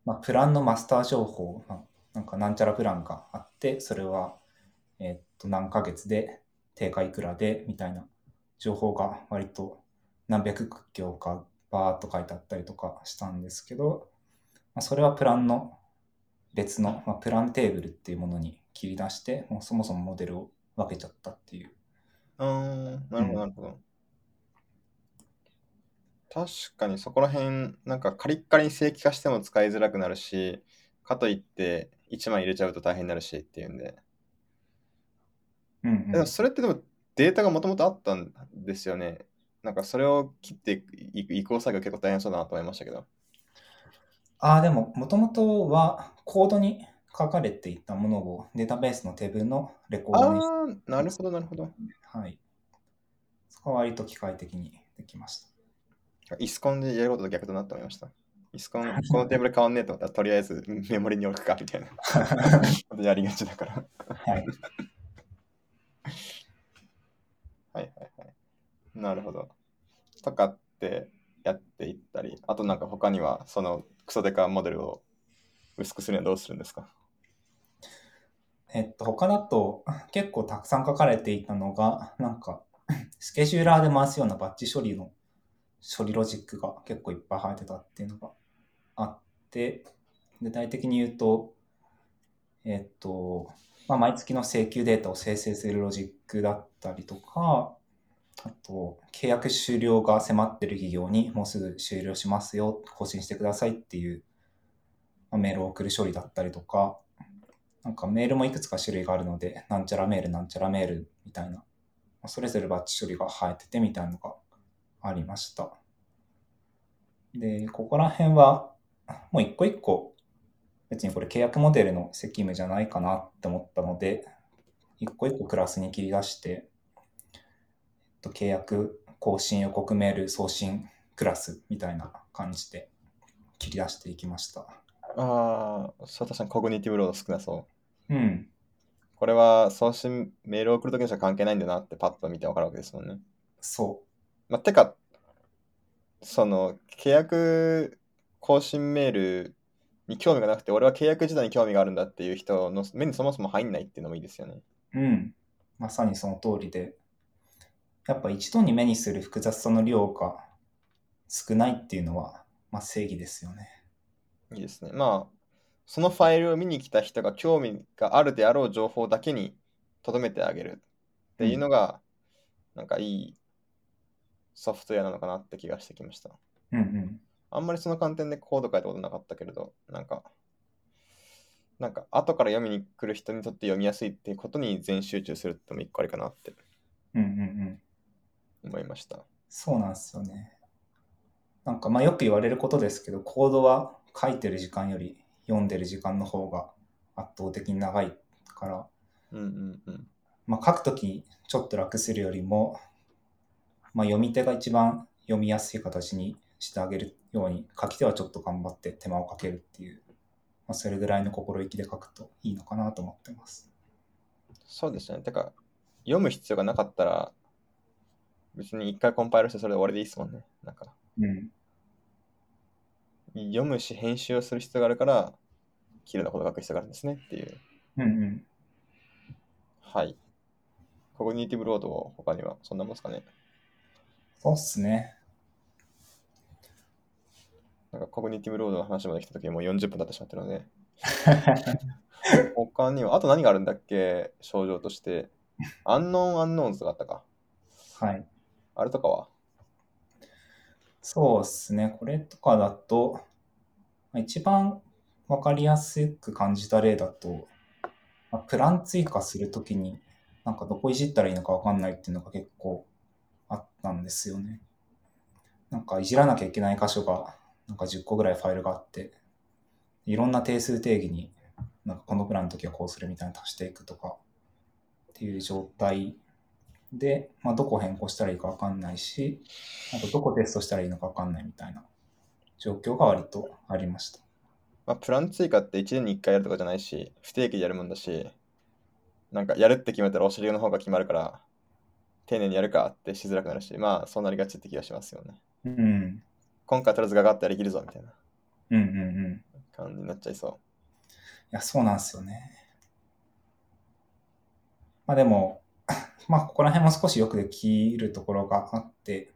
まあ、プランのマスター情報、まあなんかなんちゃらプランがあって、それは、えっと、何ヶ月で、定価いくらで、みたいな情報が割と何百行かバーっと書いてあったりとかしたんですけど、まあ、それはプランの別の、まあ、プランテーブルっていうものに切り出して、もうそもそもモデルを分けちゃったっていう。うー、なるほど、なるほど。確かにそこら辺、なんかカリッカリに正規化しても使いづらくなるし、かといって1枚入れちゃうと大変になるしっていうんで。うんうんでもそれってでもデータがもともとあったんですよね。なんかそれを切っていく移行作業結構大変そうだなと思いましたけど。ああ、でも、もともとはコードに書かれていたものをデータベースのテーブルのレコーあドに、あ、なるほど、なるほど。はい。そこは割と機械的にできました。イスコンでやることと逆だなと思いました。イスコン、このテーブル変わんねえと思ったら、とりあえず メモリに置くかみたいなことやりがちだから。はい。はいはいはい。なるほど。とかってやっていったり、あとなんか他にはそのクソデカモデルを薄くするにはどうするんですか？えっと、他だと結構たくさん書かれていたのが、なんか、スケジューラーで回すようなバッチ処理の処理ロジックが結構いっぱい入ってたっていうのがあって、具体的に言うと、えっと、まあ、毎月の請求データを生成するロジックだったりとか、あと、契約終了が迫ってる企業にもうすぐ終了しますよ、更新してくださいっていう、まあメールを送る処理だったりとか、なんかメールもいくつか種類があるので、なんちゃらメール、なんちゃらメールみたいな、それぞれバッチ処理が生えててみたいなのがありました。で、ここら辺は、もう一個一個、別にこれ契約モデルの責務じゃないかなって思ったので、一個一個クラスに切り出して、えっと、契約更新予告メール送信クラスみたいな感じで切り出していきました。ああ、そう確かにコグニティブロード少なそう。うん。これは送信、メールを送るときにしか関係ないんだなってパッと見てわかるわけですもんね。そまあ、てか、その、契約更新メールに興味がなくて、俺は契約自体に興味があるんだっていう人の目にそもそも入んないっていうのもいいですよね。う。うん。まさにその通りで、やっぱ一度に目にする複雑さの量が少ないっていうのは、まあ、正義ですよね。いいですね。まあ、そのファイルを見に来た人が興味があるであろう情報だけに留めてあげるっていうのが、なんかいいソフトウェアなのかなって気がしてきました。うんうん。あんまりその観点でコード書いたことなかったけれど、なんか、なんか後から読みに来る人にとって読みやすいっていうことに全集中するってのも一個ありかなってうんうんうん。思いました。そうなんですよね。なんかまあよく言われることですけど、コードは書いてる時間より読んでる時間の方が圧倒的に長いから、うんうんうん。まあ、書くときちょっと楽するよりも、まあ、読み手が一番読みやすい形にしてあげるように、書き手はちょっと頑張って手間をかけるっていう、まあ、それぐらいの心意気で書くといいのかなと思ってます。そうですね。てか、読む必要がなかったら、別に一回コンパイルしてそれで終わりでいいですもんね。なんか、うん。読むし編集をする必要があるから、綺麗なことを書く必要があるんですねっていう。うんうん。はい。コグニティブロードを他にはそんなもんですかね。そうっすね。なんかコグニティブロードの話まで来た時にもう40分経ってしまってるので、他には、あと何があるんだっけ？症状として。アンノーンアンノーンズがあったか。はい。あれとかは？そうですね。これとかだと、まあ一番わかりやすく感じた例だと、まあプラン追加するときに、なんかどこいじったらいいのかわかんないっていうのが結構あったんですよね。なんかいじらなきゃいけない箇所が、なんか10個ぐらいファイルがあって、いろんな定数定義に、なんかこのプランの時はこうするみたいな足していくとかっていう状態で、まあ、どこ変更したらいいかわかんないし、あとどこテストしたらいいのかわかんないみたいな状況が割とありました。まあ、プラン追加って1年に1回やるとかじゃないし、不定期でやるもんだし、なんかやるって決めたらお尻の方が決まるから、丁寧にやるかってしづらくなるし、まあそうなりがちって気がしますよね。うん。今回とりあえずガガッとやりきるぞみたいなうんうんうん。い感じになっちゃいそや、そうなんですよね。まあでも、まあここら辺も少しよくできるところがあって、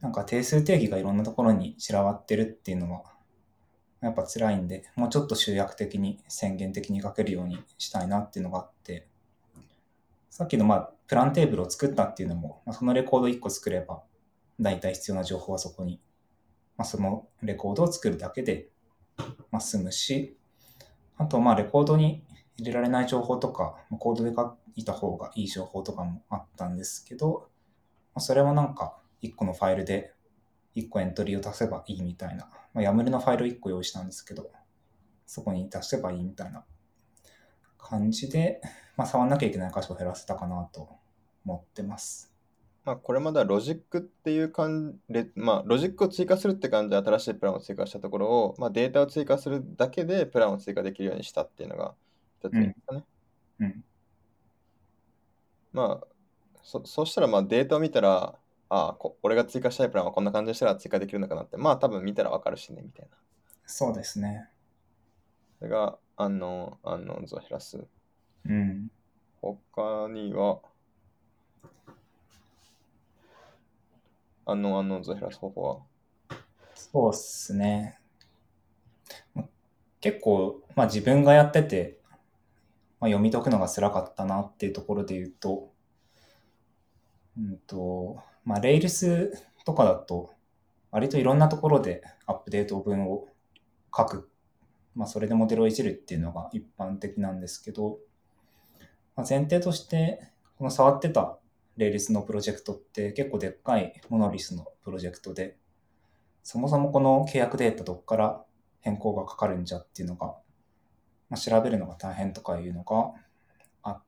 なんか定数定義がいろんなところに散らばってるっていうのは、やっぱ辛いんで、もうちょっと集約的に宣言的に書けるようにしたいなっていうのがあって、さっきのまあプランテーブルを作ったっていうのも、まあ、そのレコード1個作れば、大体必要な情報はそこに、まあ、そのレコードを作るだけで、まあ、済むし、あとまあレコードに入れられない情報とか、コードで書いた方がいい情報とかもあったんですけど、まあ、それはなんか1個のファイルで1個エントリーを足せばいいみたいな、まあ、YAML のファイル1個用意したんですけど、そこに足せばいいみたいな感じで、まあ、触んなきゃいけない箇所を減らせたかなと思ってます。う。まあこれまではロジックっていう感じ、まあロジックを追加するって感じで新しいプランを追加したところを、まあデータを追加するだけでプランを追加できるようにしたっていうのが一つ目ですかね。うん。まあそそうしたらまあデータを見たら、ああ、こ俺が追加したいプランはこんな感じでしたら追加できるのかなって、まあ多分見たらわかるしね、みたいな。そうですね。それが、アンノーン、アンノーンズを減らす。うん。他には、アンノーン、アンノンズを減らす方法は、そうっすね。結構、まあ自分がやってて、まあ、読み解くのが辛かったなっていうところで言うと、うんと、まあ Rails とかだと、割といろんなところでアップデート文を書くまあ、それでモデルをいじるっていうのが一般的なんですけど、まあ、前提として、この触ってたレールスのプロジェクトって結構でっかいモノリスのプロジェクトで、そもそもこの契約データどこから変更がかかるんじゃっていうのが、まあ、調べるのが大変とかいうのがあっ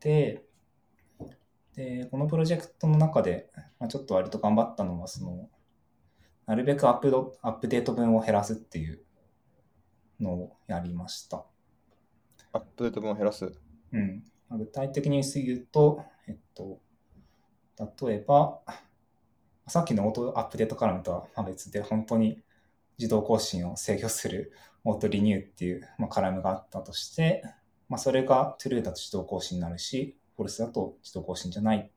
て、で、このプロジェクトの中で、まあ、ちょっと割と頑張ったのは、その、なるべくアップドアップデート分を減らすっていうのをやりました。アップデート分を減らす？うん。具体的に言うと、えっと、例えば、さっきのオートアップデートカラムとは別で、本当に自動更新を制御するオートリニューっていう、まあ、カラムがあったとして、まあ、それが true だと自動更新になるし、false だと自動更新じゃない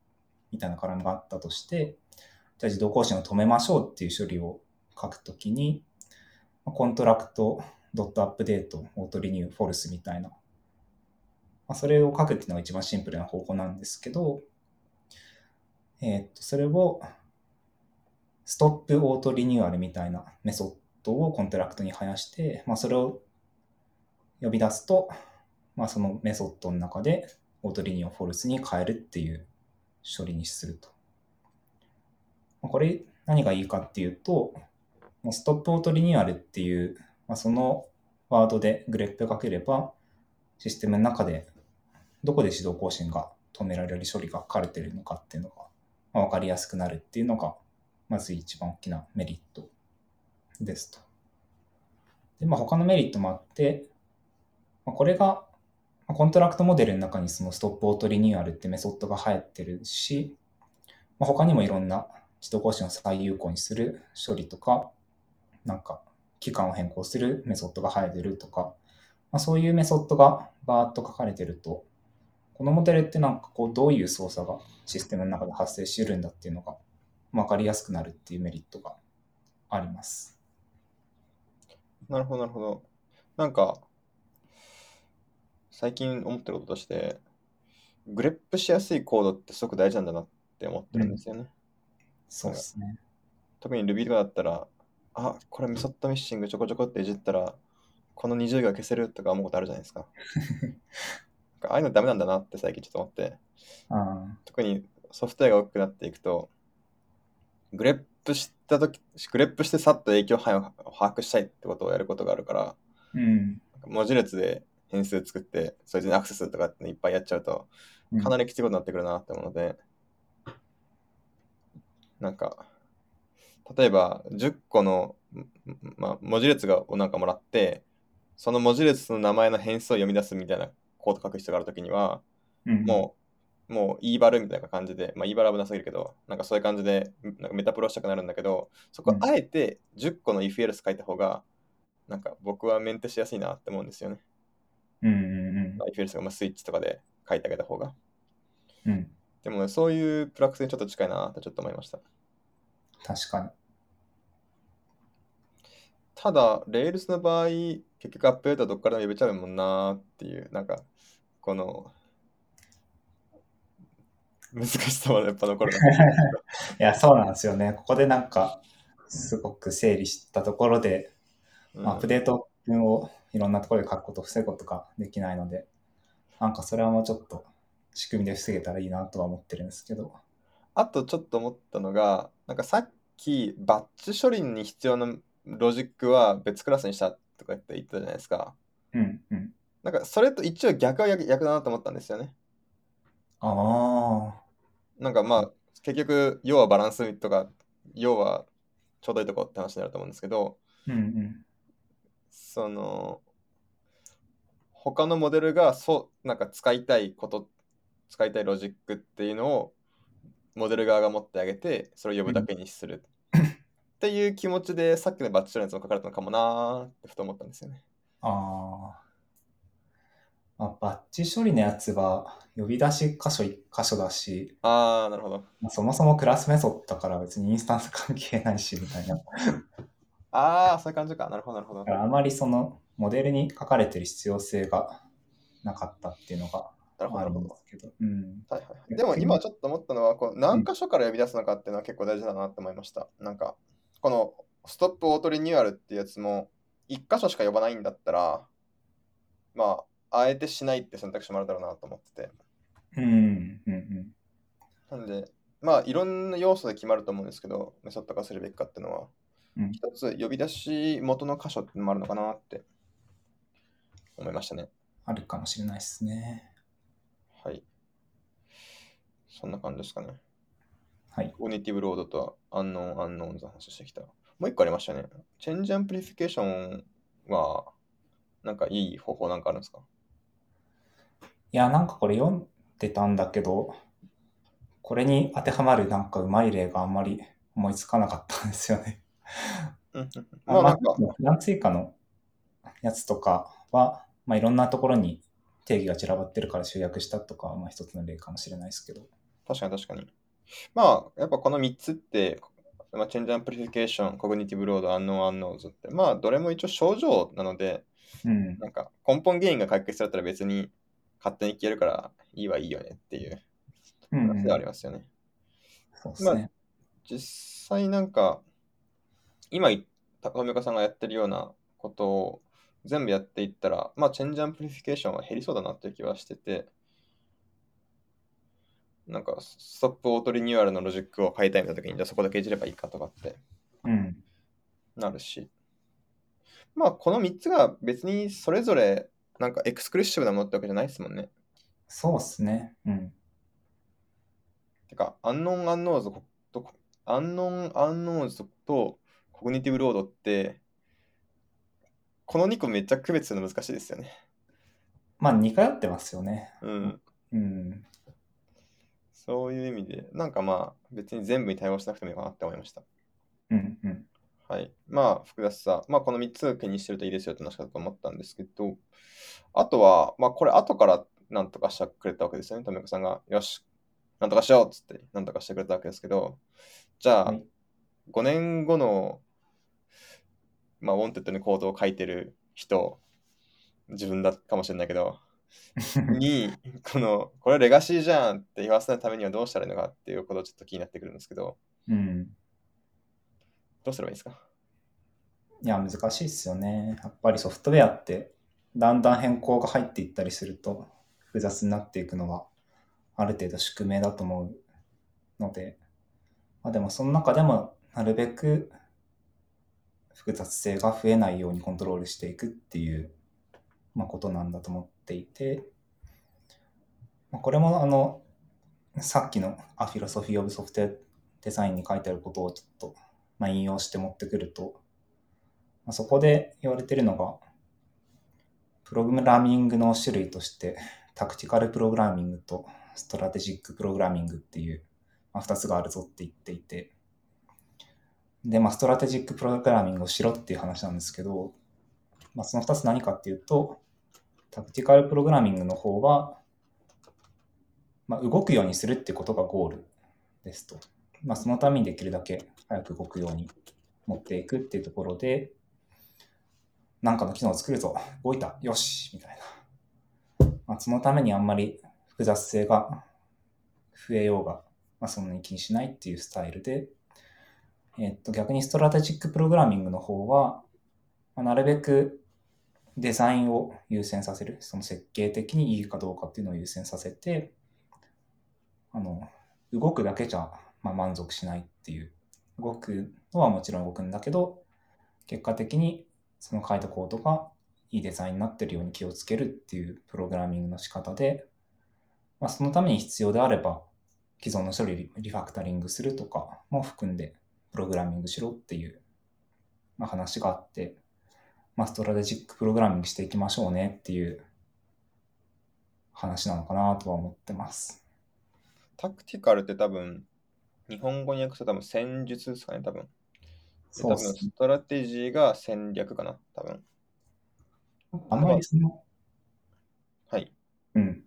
みたいなカラムがあったとして、じゃあ自動更新を止めましょうっていう処理を書くときに、 contract dot update, auto renew, false みたいな。まあ、それを書くっていうのが一番シンプルな方法なんですけど、えー、っと、それを、 stop auto renewal みたいなメソッドを contract に生やして、まあ、それを呼び出すと、まあ、そのメソッドの中でオートリニューをフォルスに変えるっていう処理にすると。これ何がいいかっていうと、ストップオートリニューアルっていうまあ、そのワードでグレップかければ、システムの中でどこで自動更新が止められる処理が書かれているのかっていうのが、まあ、分かりやすくなるっていうのが、まず一番大きなメリットですと。で、まあ、他のメリットもあって、まあ、これが contract モデルの中にその stop auto renewal ってメソッドが入ってるし、まあ、他にもいろんな自動更新を再有効にする処理とか、なんか期間を変更するメソッドが入ってるとか、まあ、そういうメソッドがバーッと書かれてると、このモデルってなんかこうどういう操作がシステムの中で発生してるんだっていうのが分かりやすくなるっていうメリットがあります。なるほど、なるほど。なんか、最近思ってることとして、グレップしやすいコードってすごく大事なんだなって思ってるんですよね。うん、そうですね。特に Ruby とかだったら、あ、これメソッドミッシングちょこちょこっていじったら、この20が消せるとか思うことあるじゃないですか。ああいうのダメなんだなって最近ちょっと思って、特にソフトウェアが大きくなっていくと、グレップしたとき、グレップしてさっと影響範囲を把握したいってことをやることがあるから、うん、文字列で変数作って、そいつにアクセスとかっていっぱいやっちゃうと、かなりきついことになってくるなって思うので、うん、なんか、例えば10個の、まあ、文字列がなんかもらって、その文字列の名前の変数を読み出すみたいなコード書く必要があるときには、うん、もう、もう e バルみたいな感じで、まあ e バルは危なすぎるけど、なんかそういう感じでなんかメタプロしたくなるんだけど、そこあえて10個の if else 書いた方が、なんか僕はメンテしやすいなって思うんですよね。うんうんうん。if else がまあスイッチとかで書いてあげた方が。うん。でも、ね、そういうプラクスにちょっと近いなってちょっと思いました。確かに。ただ、Rails の場合、結局アップデートはどっからでも呼べちゃうもんなっていう、なんか、この、難しさはやっぱ残るいや、そうなんですよね。ここでなんか、すごく整理したところで、うん、アップデート分をいろんなところで書くこと、防ぐことができないので、なんかそれはもうちょっと仕組みで防げたらいいなとは思ってるんですけど。あとちょっと思ったのが、なんかさっきバッチ処理に必要なロジックは別クラスにしたとかって言ったじゃないですか。うんうん。なんかそれと一応逆は逆逆だなと思ったんですよね。ああ。なんかまあ結局要はバランスとか要はちょうどいいとこって話になると思うんですけど、うんうん、その他のモデルがそうなんか使いたいこと使いたいロジックっていうのをモデル側が持ってあげてそれを呼ぶだけにするっていう気持ちでさっきのバッチのやつも書かれたのかもなーってふと思ったんですよね。ああ。バッチ処理のやつは呼び出し箇所1箇所だし、ああ、なるほど。まあ、そもそもクラスメソッドだから別にインスタンス関係ないしみたいな。ああ、そういう感じか。なるほど、なるほど。あまりそのモデルに書かれてる必要性がなかったっていうのがあるんですけど。うん、はいはい、でも今ちょっと思ったのは、こう何箇所から呼び出すのかっていうのは結構大事だなって思いました。なんか、このストップオートリニューアルってやつも、一箇所しか呼ばないんだったら、まあ、あえてしないって選択肢もあるだろうなと思ってて。うん、うん、うん。なんで、まあ、いろんな要素で決まると思うんですけど、メソッド化するべきかっていうのは、うん一つ呼び出し元の箇所ってのもあるのかなって思いましたね。あるかもしれないですね。はい。そんな感じですかね。はい。 cognitive load とアンノーン、アンノーンズの話してきた。もう一個ありましたね。 change amplification は、なんかいい方法なんかあるんですか？いや、なんかこれ読んでたんだけど、これに当てはまるなんかうまい例があんまり思いつかなかったんですよね。まあ、まあなんか、プラン追加のやつとかは、まあ、いろんなところに定義が散らばってるから集約したとかは、まあ一つの例かもしれないですけど。確かに確かに。まあ、やっぱこの3つって、まあ、 change amplification、cognitive load、unknown unknowns って、まあ、どれも一応症状なので、うん。なんか根本原因が解決されたら別に勝手に消えるからいいはいいよねっていううん、話ではありますよね。そうですね。実際なんか、今言った富岡さんがやってるようなことを全部やっていったら、まあ、 change amplification は減りそうだなっていう気はしてて、なんか、 stop auto renewal のロジックを変えたいみたいな時に、じゃあそこだけいじればいいかとかってうん。なるし、まあ、この3つが別にそれぞれなんか exclusive なものってわけじゃないですもんね。そうですね。うん。てか、 unknown unknownsと、 unknown unknownsと cognitive loadって、この2個めっちゃ区別するの難しいですよね。まあ似通ってますよね。うん。うん。そういう意味で、なんかまあ、別に全部に対応しなくてもいいかなって思いました。うん。うん。はい。まあ、複雑さ。まあ、この3つを気にしてるといいですよって話だと思ったんですけど、あとは、まあ、これ後からなんとかしてくれたわけですよね。とめこさんが、よし、なんとかしようっつって、なんとかしてくれたわけですけど、じゃあ、はい5年後の、まあ、 Wantedly にコードを書いてる人、自分だかもしれないけど、に、この、これレガシーじゃんって言わせないためにはどうしたらいいのかっていうことちょっと気になってくるんですけど、うん。どうすればいいですか？いや、難しいですよね。やっぱりソフトウェアって、だんだん変更が入っていったりすると、複雑になっていくのは、ある程度宿命だと思うので、まあでもその中でも、なるべく複雑性が増えないようにコントロールしていくっていう、まあ、ことなんだと思っていて、まあ、これもあの、さっきの A Philosophy of Software Design に書いてあることをちょっと、まあ、引用して持ってくると、まあ、そこで言われてるのが、プログラミングの種類として、 tactical programming と strategic programming っていう、まあ、2つがあるぞって言っていて、で、まあ、 strategic programming をしろっていう話なんですけど、まあ、その2つ何かっていうと、 tactical programming の方は、まあ、動くようにするってことがゴールですと。まあ、そのためにできるだけ早く動くように持っていくっていうところで、なんかの機能を作るぞ、動いた、よし、みたいな。まあ、そのためにあんまり複雑性が増えようが、まあ、そんなに気にしないっていうスタイルで、えっと、逆にストラテジックプログラミングの方は、まあ、なるべくデザインを優先させる、その設計的にいいかどうかっていうのを優先させて、あの、動くだけじゃ、まあ、満足しないっていう。動くのはもちろん動くんだけど、結果的にその書いたコードがいいデザインになってるように気をつけるっていうプログラミングの仕方で、まあ、そのために必要であれば、既存の処理リファクタリングするとかも含んで、プログラミングしろっていう、まあ、話があって、まあ、ストラテジックプログラミングしていきましょうねっていう話なのかなとは思ってます。タクティカルって多分、日本語に訳すと多分戦術ですかね、多分。そうっすねストラテジーが戦略かな、多分。あんまりその、はい。うん。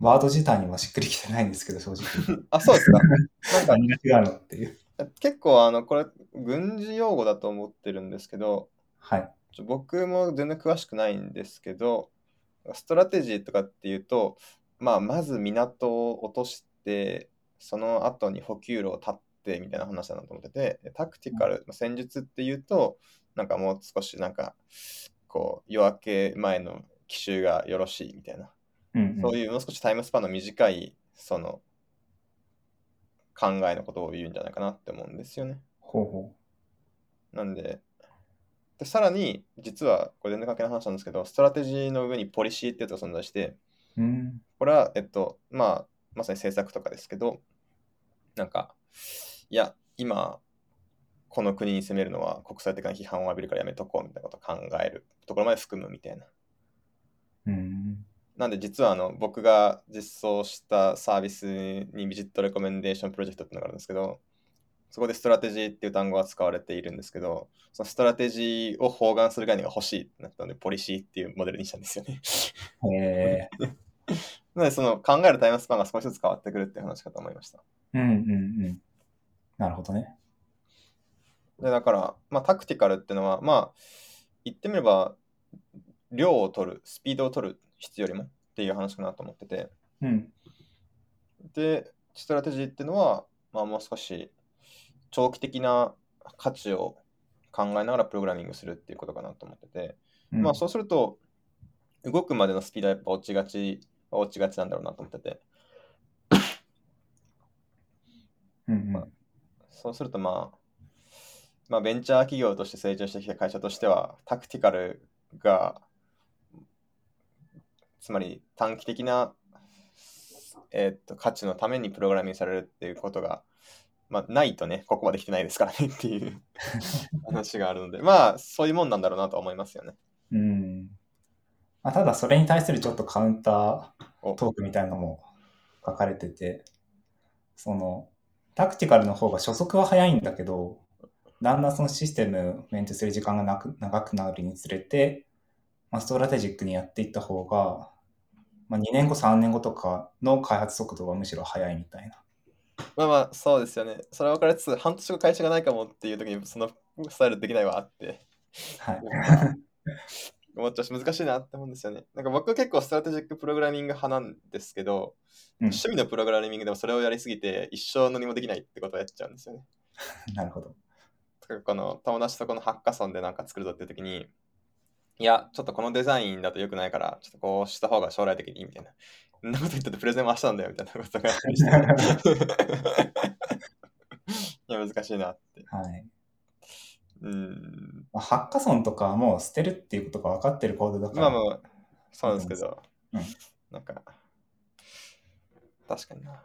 ワード自体にはしっくりきてないんですけど、正直。あ、そうですか。なんか 何が違うのっていう。結構あの、これ、軍事用語だと思ってるんですけど、はい。ちょ僕も全然詳しくないんですけど、ストラテジーとかっていうと、まあ、まず港を落として、その後に補給路を断っってみたいな話だなと思ってて、タクティカル、戦術っていうと、なんかもう少しなんか、こう、夜明け前の奇襲がよろしいみたいな、うんうん。そういうもう少しタイムスパンの短い、その、考えのことを言うんじゃないかなって思うんですよね。ほうほなんで、でさらに、実は、これ全然関係ない話なんですけど、ストラテジーの上にポリシーってやつが存在して、う。うん。これは、えっと、まあ、まさに政策とかですけど、なんか、いや、今、この国に攻めるのは国際的な批判を浴びるからやめとこうみたいなことを考えるところまで含むみたいな。うん。なんで実はあの僕が実装したサービスに visit recommendation project っていうのがあるんですけど、そこでストラテジーっていう単語が使われているんですけど、そのストラテジーを包含する概念が欲しいってなったので、ポリシーっていうモデルにしたんですよね。へえ。なのでその考えるタイムスパンが少しずつ変わってくるっていう話かと思いました。うんうんうん。なるほどね。でだから、まあ、 tactical っていうのは、まあ、言ってみれば、量を取る、スピードを取る質よりもっていう話かなと思ってて、うん。で、ストラテジーっていうのは、まあ、もう少し長期的な価値を考えながらプログラミングするっていうことかなと思ってて、うんまあ、そうすると、動くまでのスピードはやっぱ落ちがち、落ちがちなんだろうなと思ってて、うんうん。そうするとまあ、まあ、ベンチャー企業として成長してきた会社としては、タクティカルが、つまり短期的な、えーっと価値のためにプログラミングされるっていうことが、まあ、ないとね、ここまで来てないですからねっていう 話があるので、まあ、そういうもんなんだろうなとは思いますよね。うん。まあ、ただそれに対するちょっとカウンターおトークみたいなのも書かれてて、その、タクティカルの方が初速は早いんだけど、だんだんそのシステムメンテする時間がなく長くなるにつれて、まあ、 strategic にやっていった方が、まあ、2年後、3年後とかの開発速度がむしろ早いみたいな。まあまあ、そうですよね。それは分かりつつ、半年後会社がないかもっていう時に、そのスタイルできないはあって。はい。思っちゃうし難しいなって思うんですよね。なんか僕は結構 strategic programming 派なんですけど、うん趣味のプログラミングでもそれをやりすぎて一生何もできないってことをやっちゃうんですよね。なるほど。この友達とこのハッカソンでなんか作るぞっていう時に、いや、ちょっとこのデザインだと良くないから、ちょっとこうした方が将来的にいいみたいな。そんなこと言ったってプレゼンは明日なんだよみたいなことがあったりして。いや、難しいなって。はい。うん。まあハッカソンとかはもう捨てるっていうことが分かってるコードだから、まあまあ、そうですけど、うんなんか、確かにな。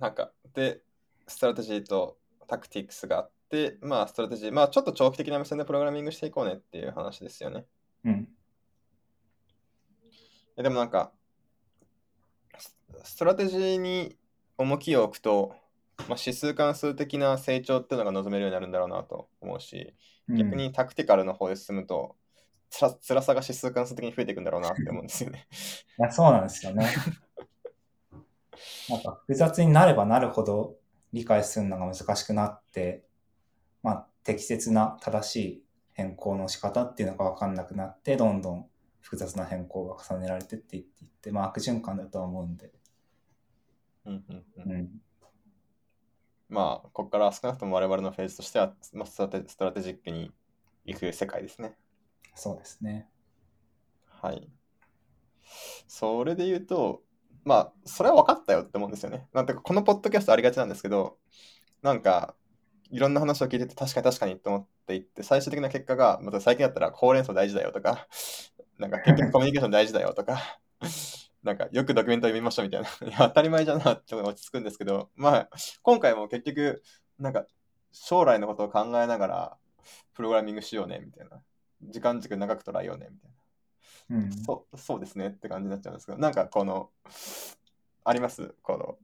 なんか、で、ストラテジーとタクティクスがあって、まあ、ストラテジー、まあ、ちょっと長期的な目線でプログラミングしていこうねっていう話ですよね。うん。えでもなんか、スストラテジーに重きを置くと、まあ、指数関数的な成長っていうのが望めるようになるんだろうなと思うし、逆に tactical の方で進むと、つら辛さが指数関数的に増えていくんだろうなって思うんですよね。いや、そうなんですよね。なんか複雑になればなるほど理解するのが難しくなって、まあ、適切な正しい変更の仕方っていうのが分かんなくなって、どんどん複雑な変更が重ねられてっていっていって、まあ、悪循環だとは思うんで。うんうんううんん。まあ、ここから少なくとも我々のフェーズとしては、まあ、ストラテストラテジックに行く世界ですね。そうですね。はい。それで言うと、まあ、それは分かったよって思うんですよね。なんてこのポッドキャストありがちなんですけど、なんか、いろんな話を聞いてて、確かに確かにって思っていって、最終的な結果が、また最近だったら、ほうれん草大事だよとか、なんか、結局コミュニケーション大事だよとか、なんか、よくドキュメント読みましょうみたいな。いや、当たり前じゃなって落ち着くんですけど、まあ、今回も結局、なんか、将来のことを考えながら、プログラミングしようね、みたいな。時間軸長く捉えようね、みたいな。うん。そうそうですねって感じになっちゃうんですけど、なんかこの、あります？この、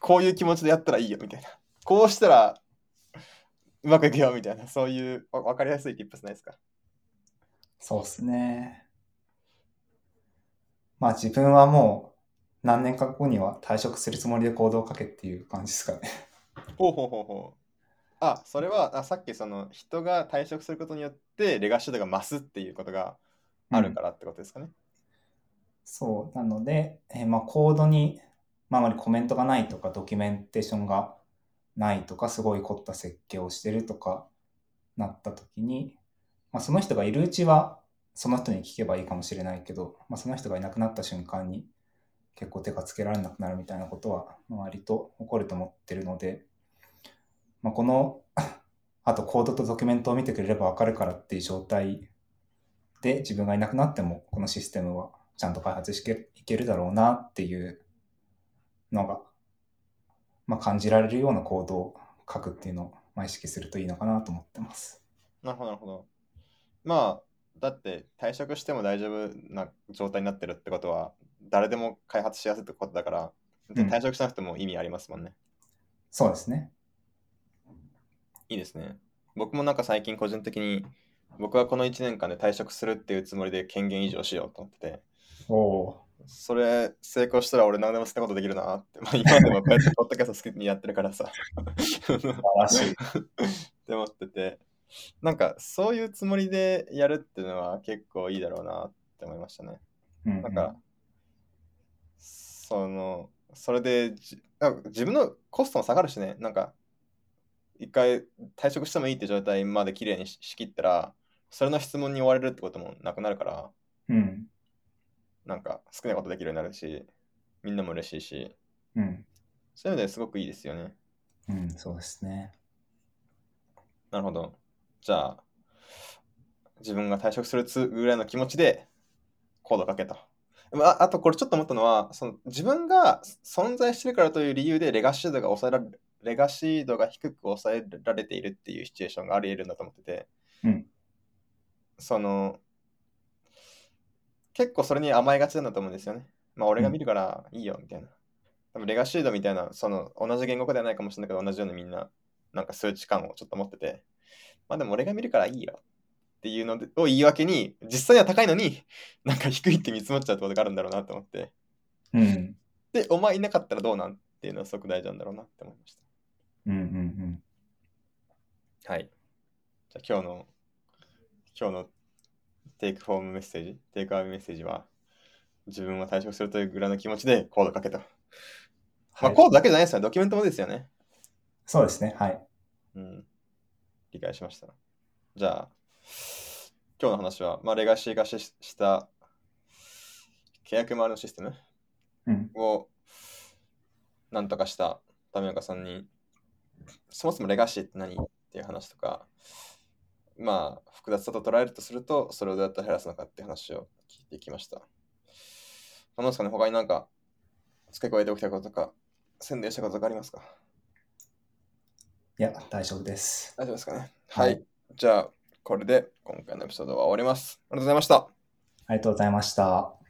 こういう気持ちでやったらいいよみたいな。こうしたらうまくいくよみたいな、そういうわ分かりやすい tips ないですか？そうですね。まあ、自分はもう何年か後には退職するつもりで行動をかけっていう感じですかね。ほうほうほうほう。あ、それはあさっきその人が退職することによってレガシー度が増すっていうことがあるからってことですかね？そう。なので、えーまあ、コードにまあ、あまりコメントがないとか、ドキュメンテーションがないとか、すごい凝った設計をしてるとかなった時に、まあ、その人がいるうちは、その人に聞けばいいかもしれないけど、まあ、その人がいなくなった瞬間に結構手がつけられなくなるみたいなことは割と起こると思ってるので、まあ、この あとコードとドキュメントを見てくれればわかるからっていう状態で自分がいなくなってもこのシステムはちゃんと開発していけるだろうなっていうのが、まあ、感じられるようなコードを書くっていうのを、まあ、意識するといいのかなと思ってます。なるほど、なるほど。まあ、だって退職しても大丈夫な状態になってるってことは、誰でも開発しやすいってことだから、退職しなくても意味ありますもんね。そうですね。いいですね。僕もなんか最近個人的に、僕はこの1年間で退職するっていうつもりで権限移譲しようと思ってて、おおそれ成功したら俺何でも好きなことできるなって、まあ、今でもこうやってポッドキャスト好きにやってるからさ。ー、素晴らしい。って思ってて、なんかそういうつもりでやるっていうのは結構いいだろうなって思いましたね。うんうんだから、その、それでじなんか自分のコストも下がるしね、なんか、一回退職してもいいって状態まで綺麗にし仕切ったら、それの質問に追われるってこともなくなるから、うん。なんか好きなことできるようになるし、みんなも嬉しいし、うん。そういう意味ですごくいいですよね。うん、そうですね。なるほど。じゃあ、自分が退職するつぐらいの気持ちでコードを書けと。まああと、これちょっと思ったのは、その自分が存在してるからという理由でレガシー度が抑えられレガシー度が低く抑えられているっていうシチュエーションがあり得るんだと思ってて、うんその、結構それに甘えがちなんだと思うんですよね。まあ、俺が見るからいいよ、みたいな。多分レガシードみたいな、その同じ言語化ではないかもしれないけど、同じようにみんな、なんか数値感をちょっと持ってて、まあでも俺が見るからいいよっていうのでを言い訳に、実際には高いのに、なんか低いって見積もっちゃうってことがあるんだろうなと思って。うん。で、お前いなかったらどうなんっていうのはすごく大事なんだろうなって思いました。うんうんうん。はい。じゃあ今日の、今日のテイクフォームメッセージ、テイクアウェイメッセージは、自分は退職するというぐらいの気持ちでコードかけた。まあ、はいコードだけじゃないですよ。ドキュメントもですよね。そうですね。はい。うん。理解しました。じゃあ、今日の話は、まあ、レガシー化しした契約周りのシステムうん。をなんとかした為岡さんに、そもそもレガシーって何っていう話とか、まあ、複雑さと捉えるとすると、それをどうやって減らすのかって話を聞いてきました。何ですかね、他になんか付け加えておきたいこととか、宣伝したこととかありますか？いや、大丈夫です。大丈夫ですかね。ははいい。じゃあ、これで今回のエピソードは終わります。ありがとうございました。ありがとうございました。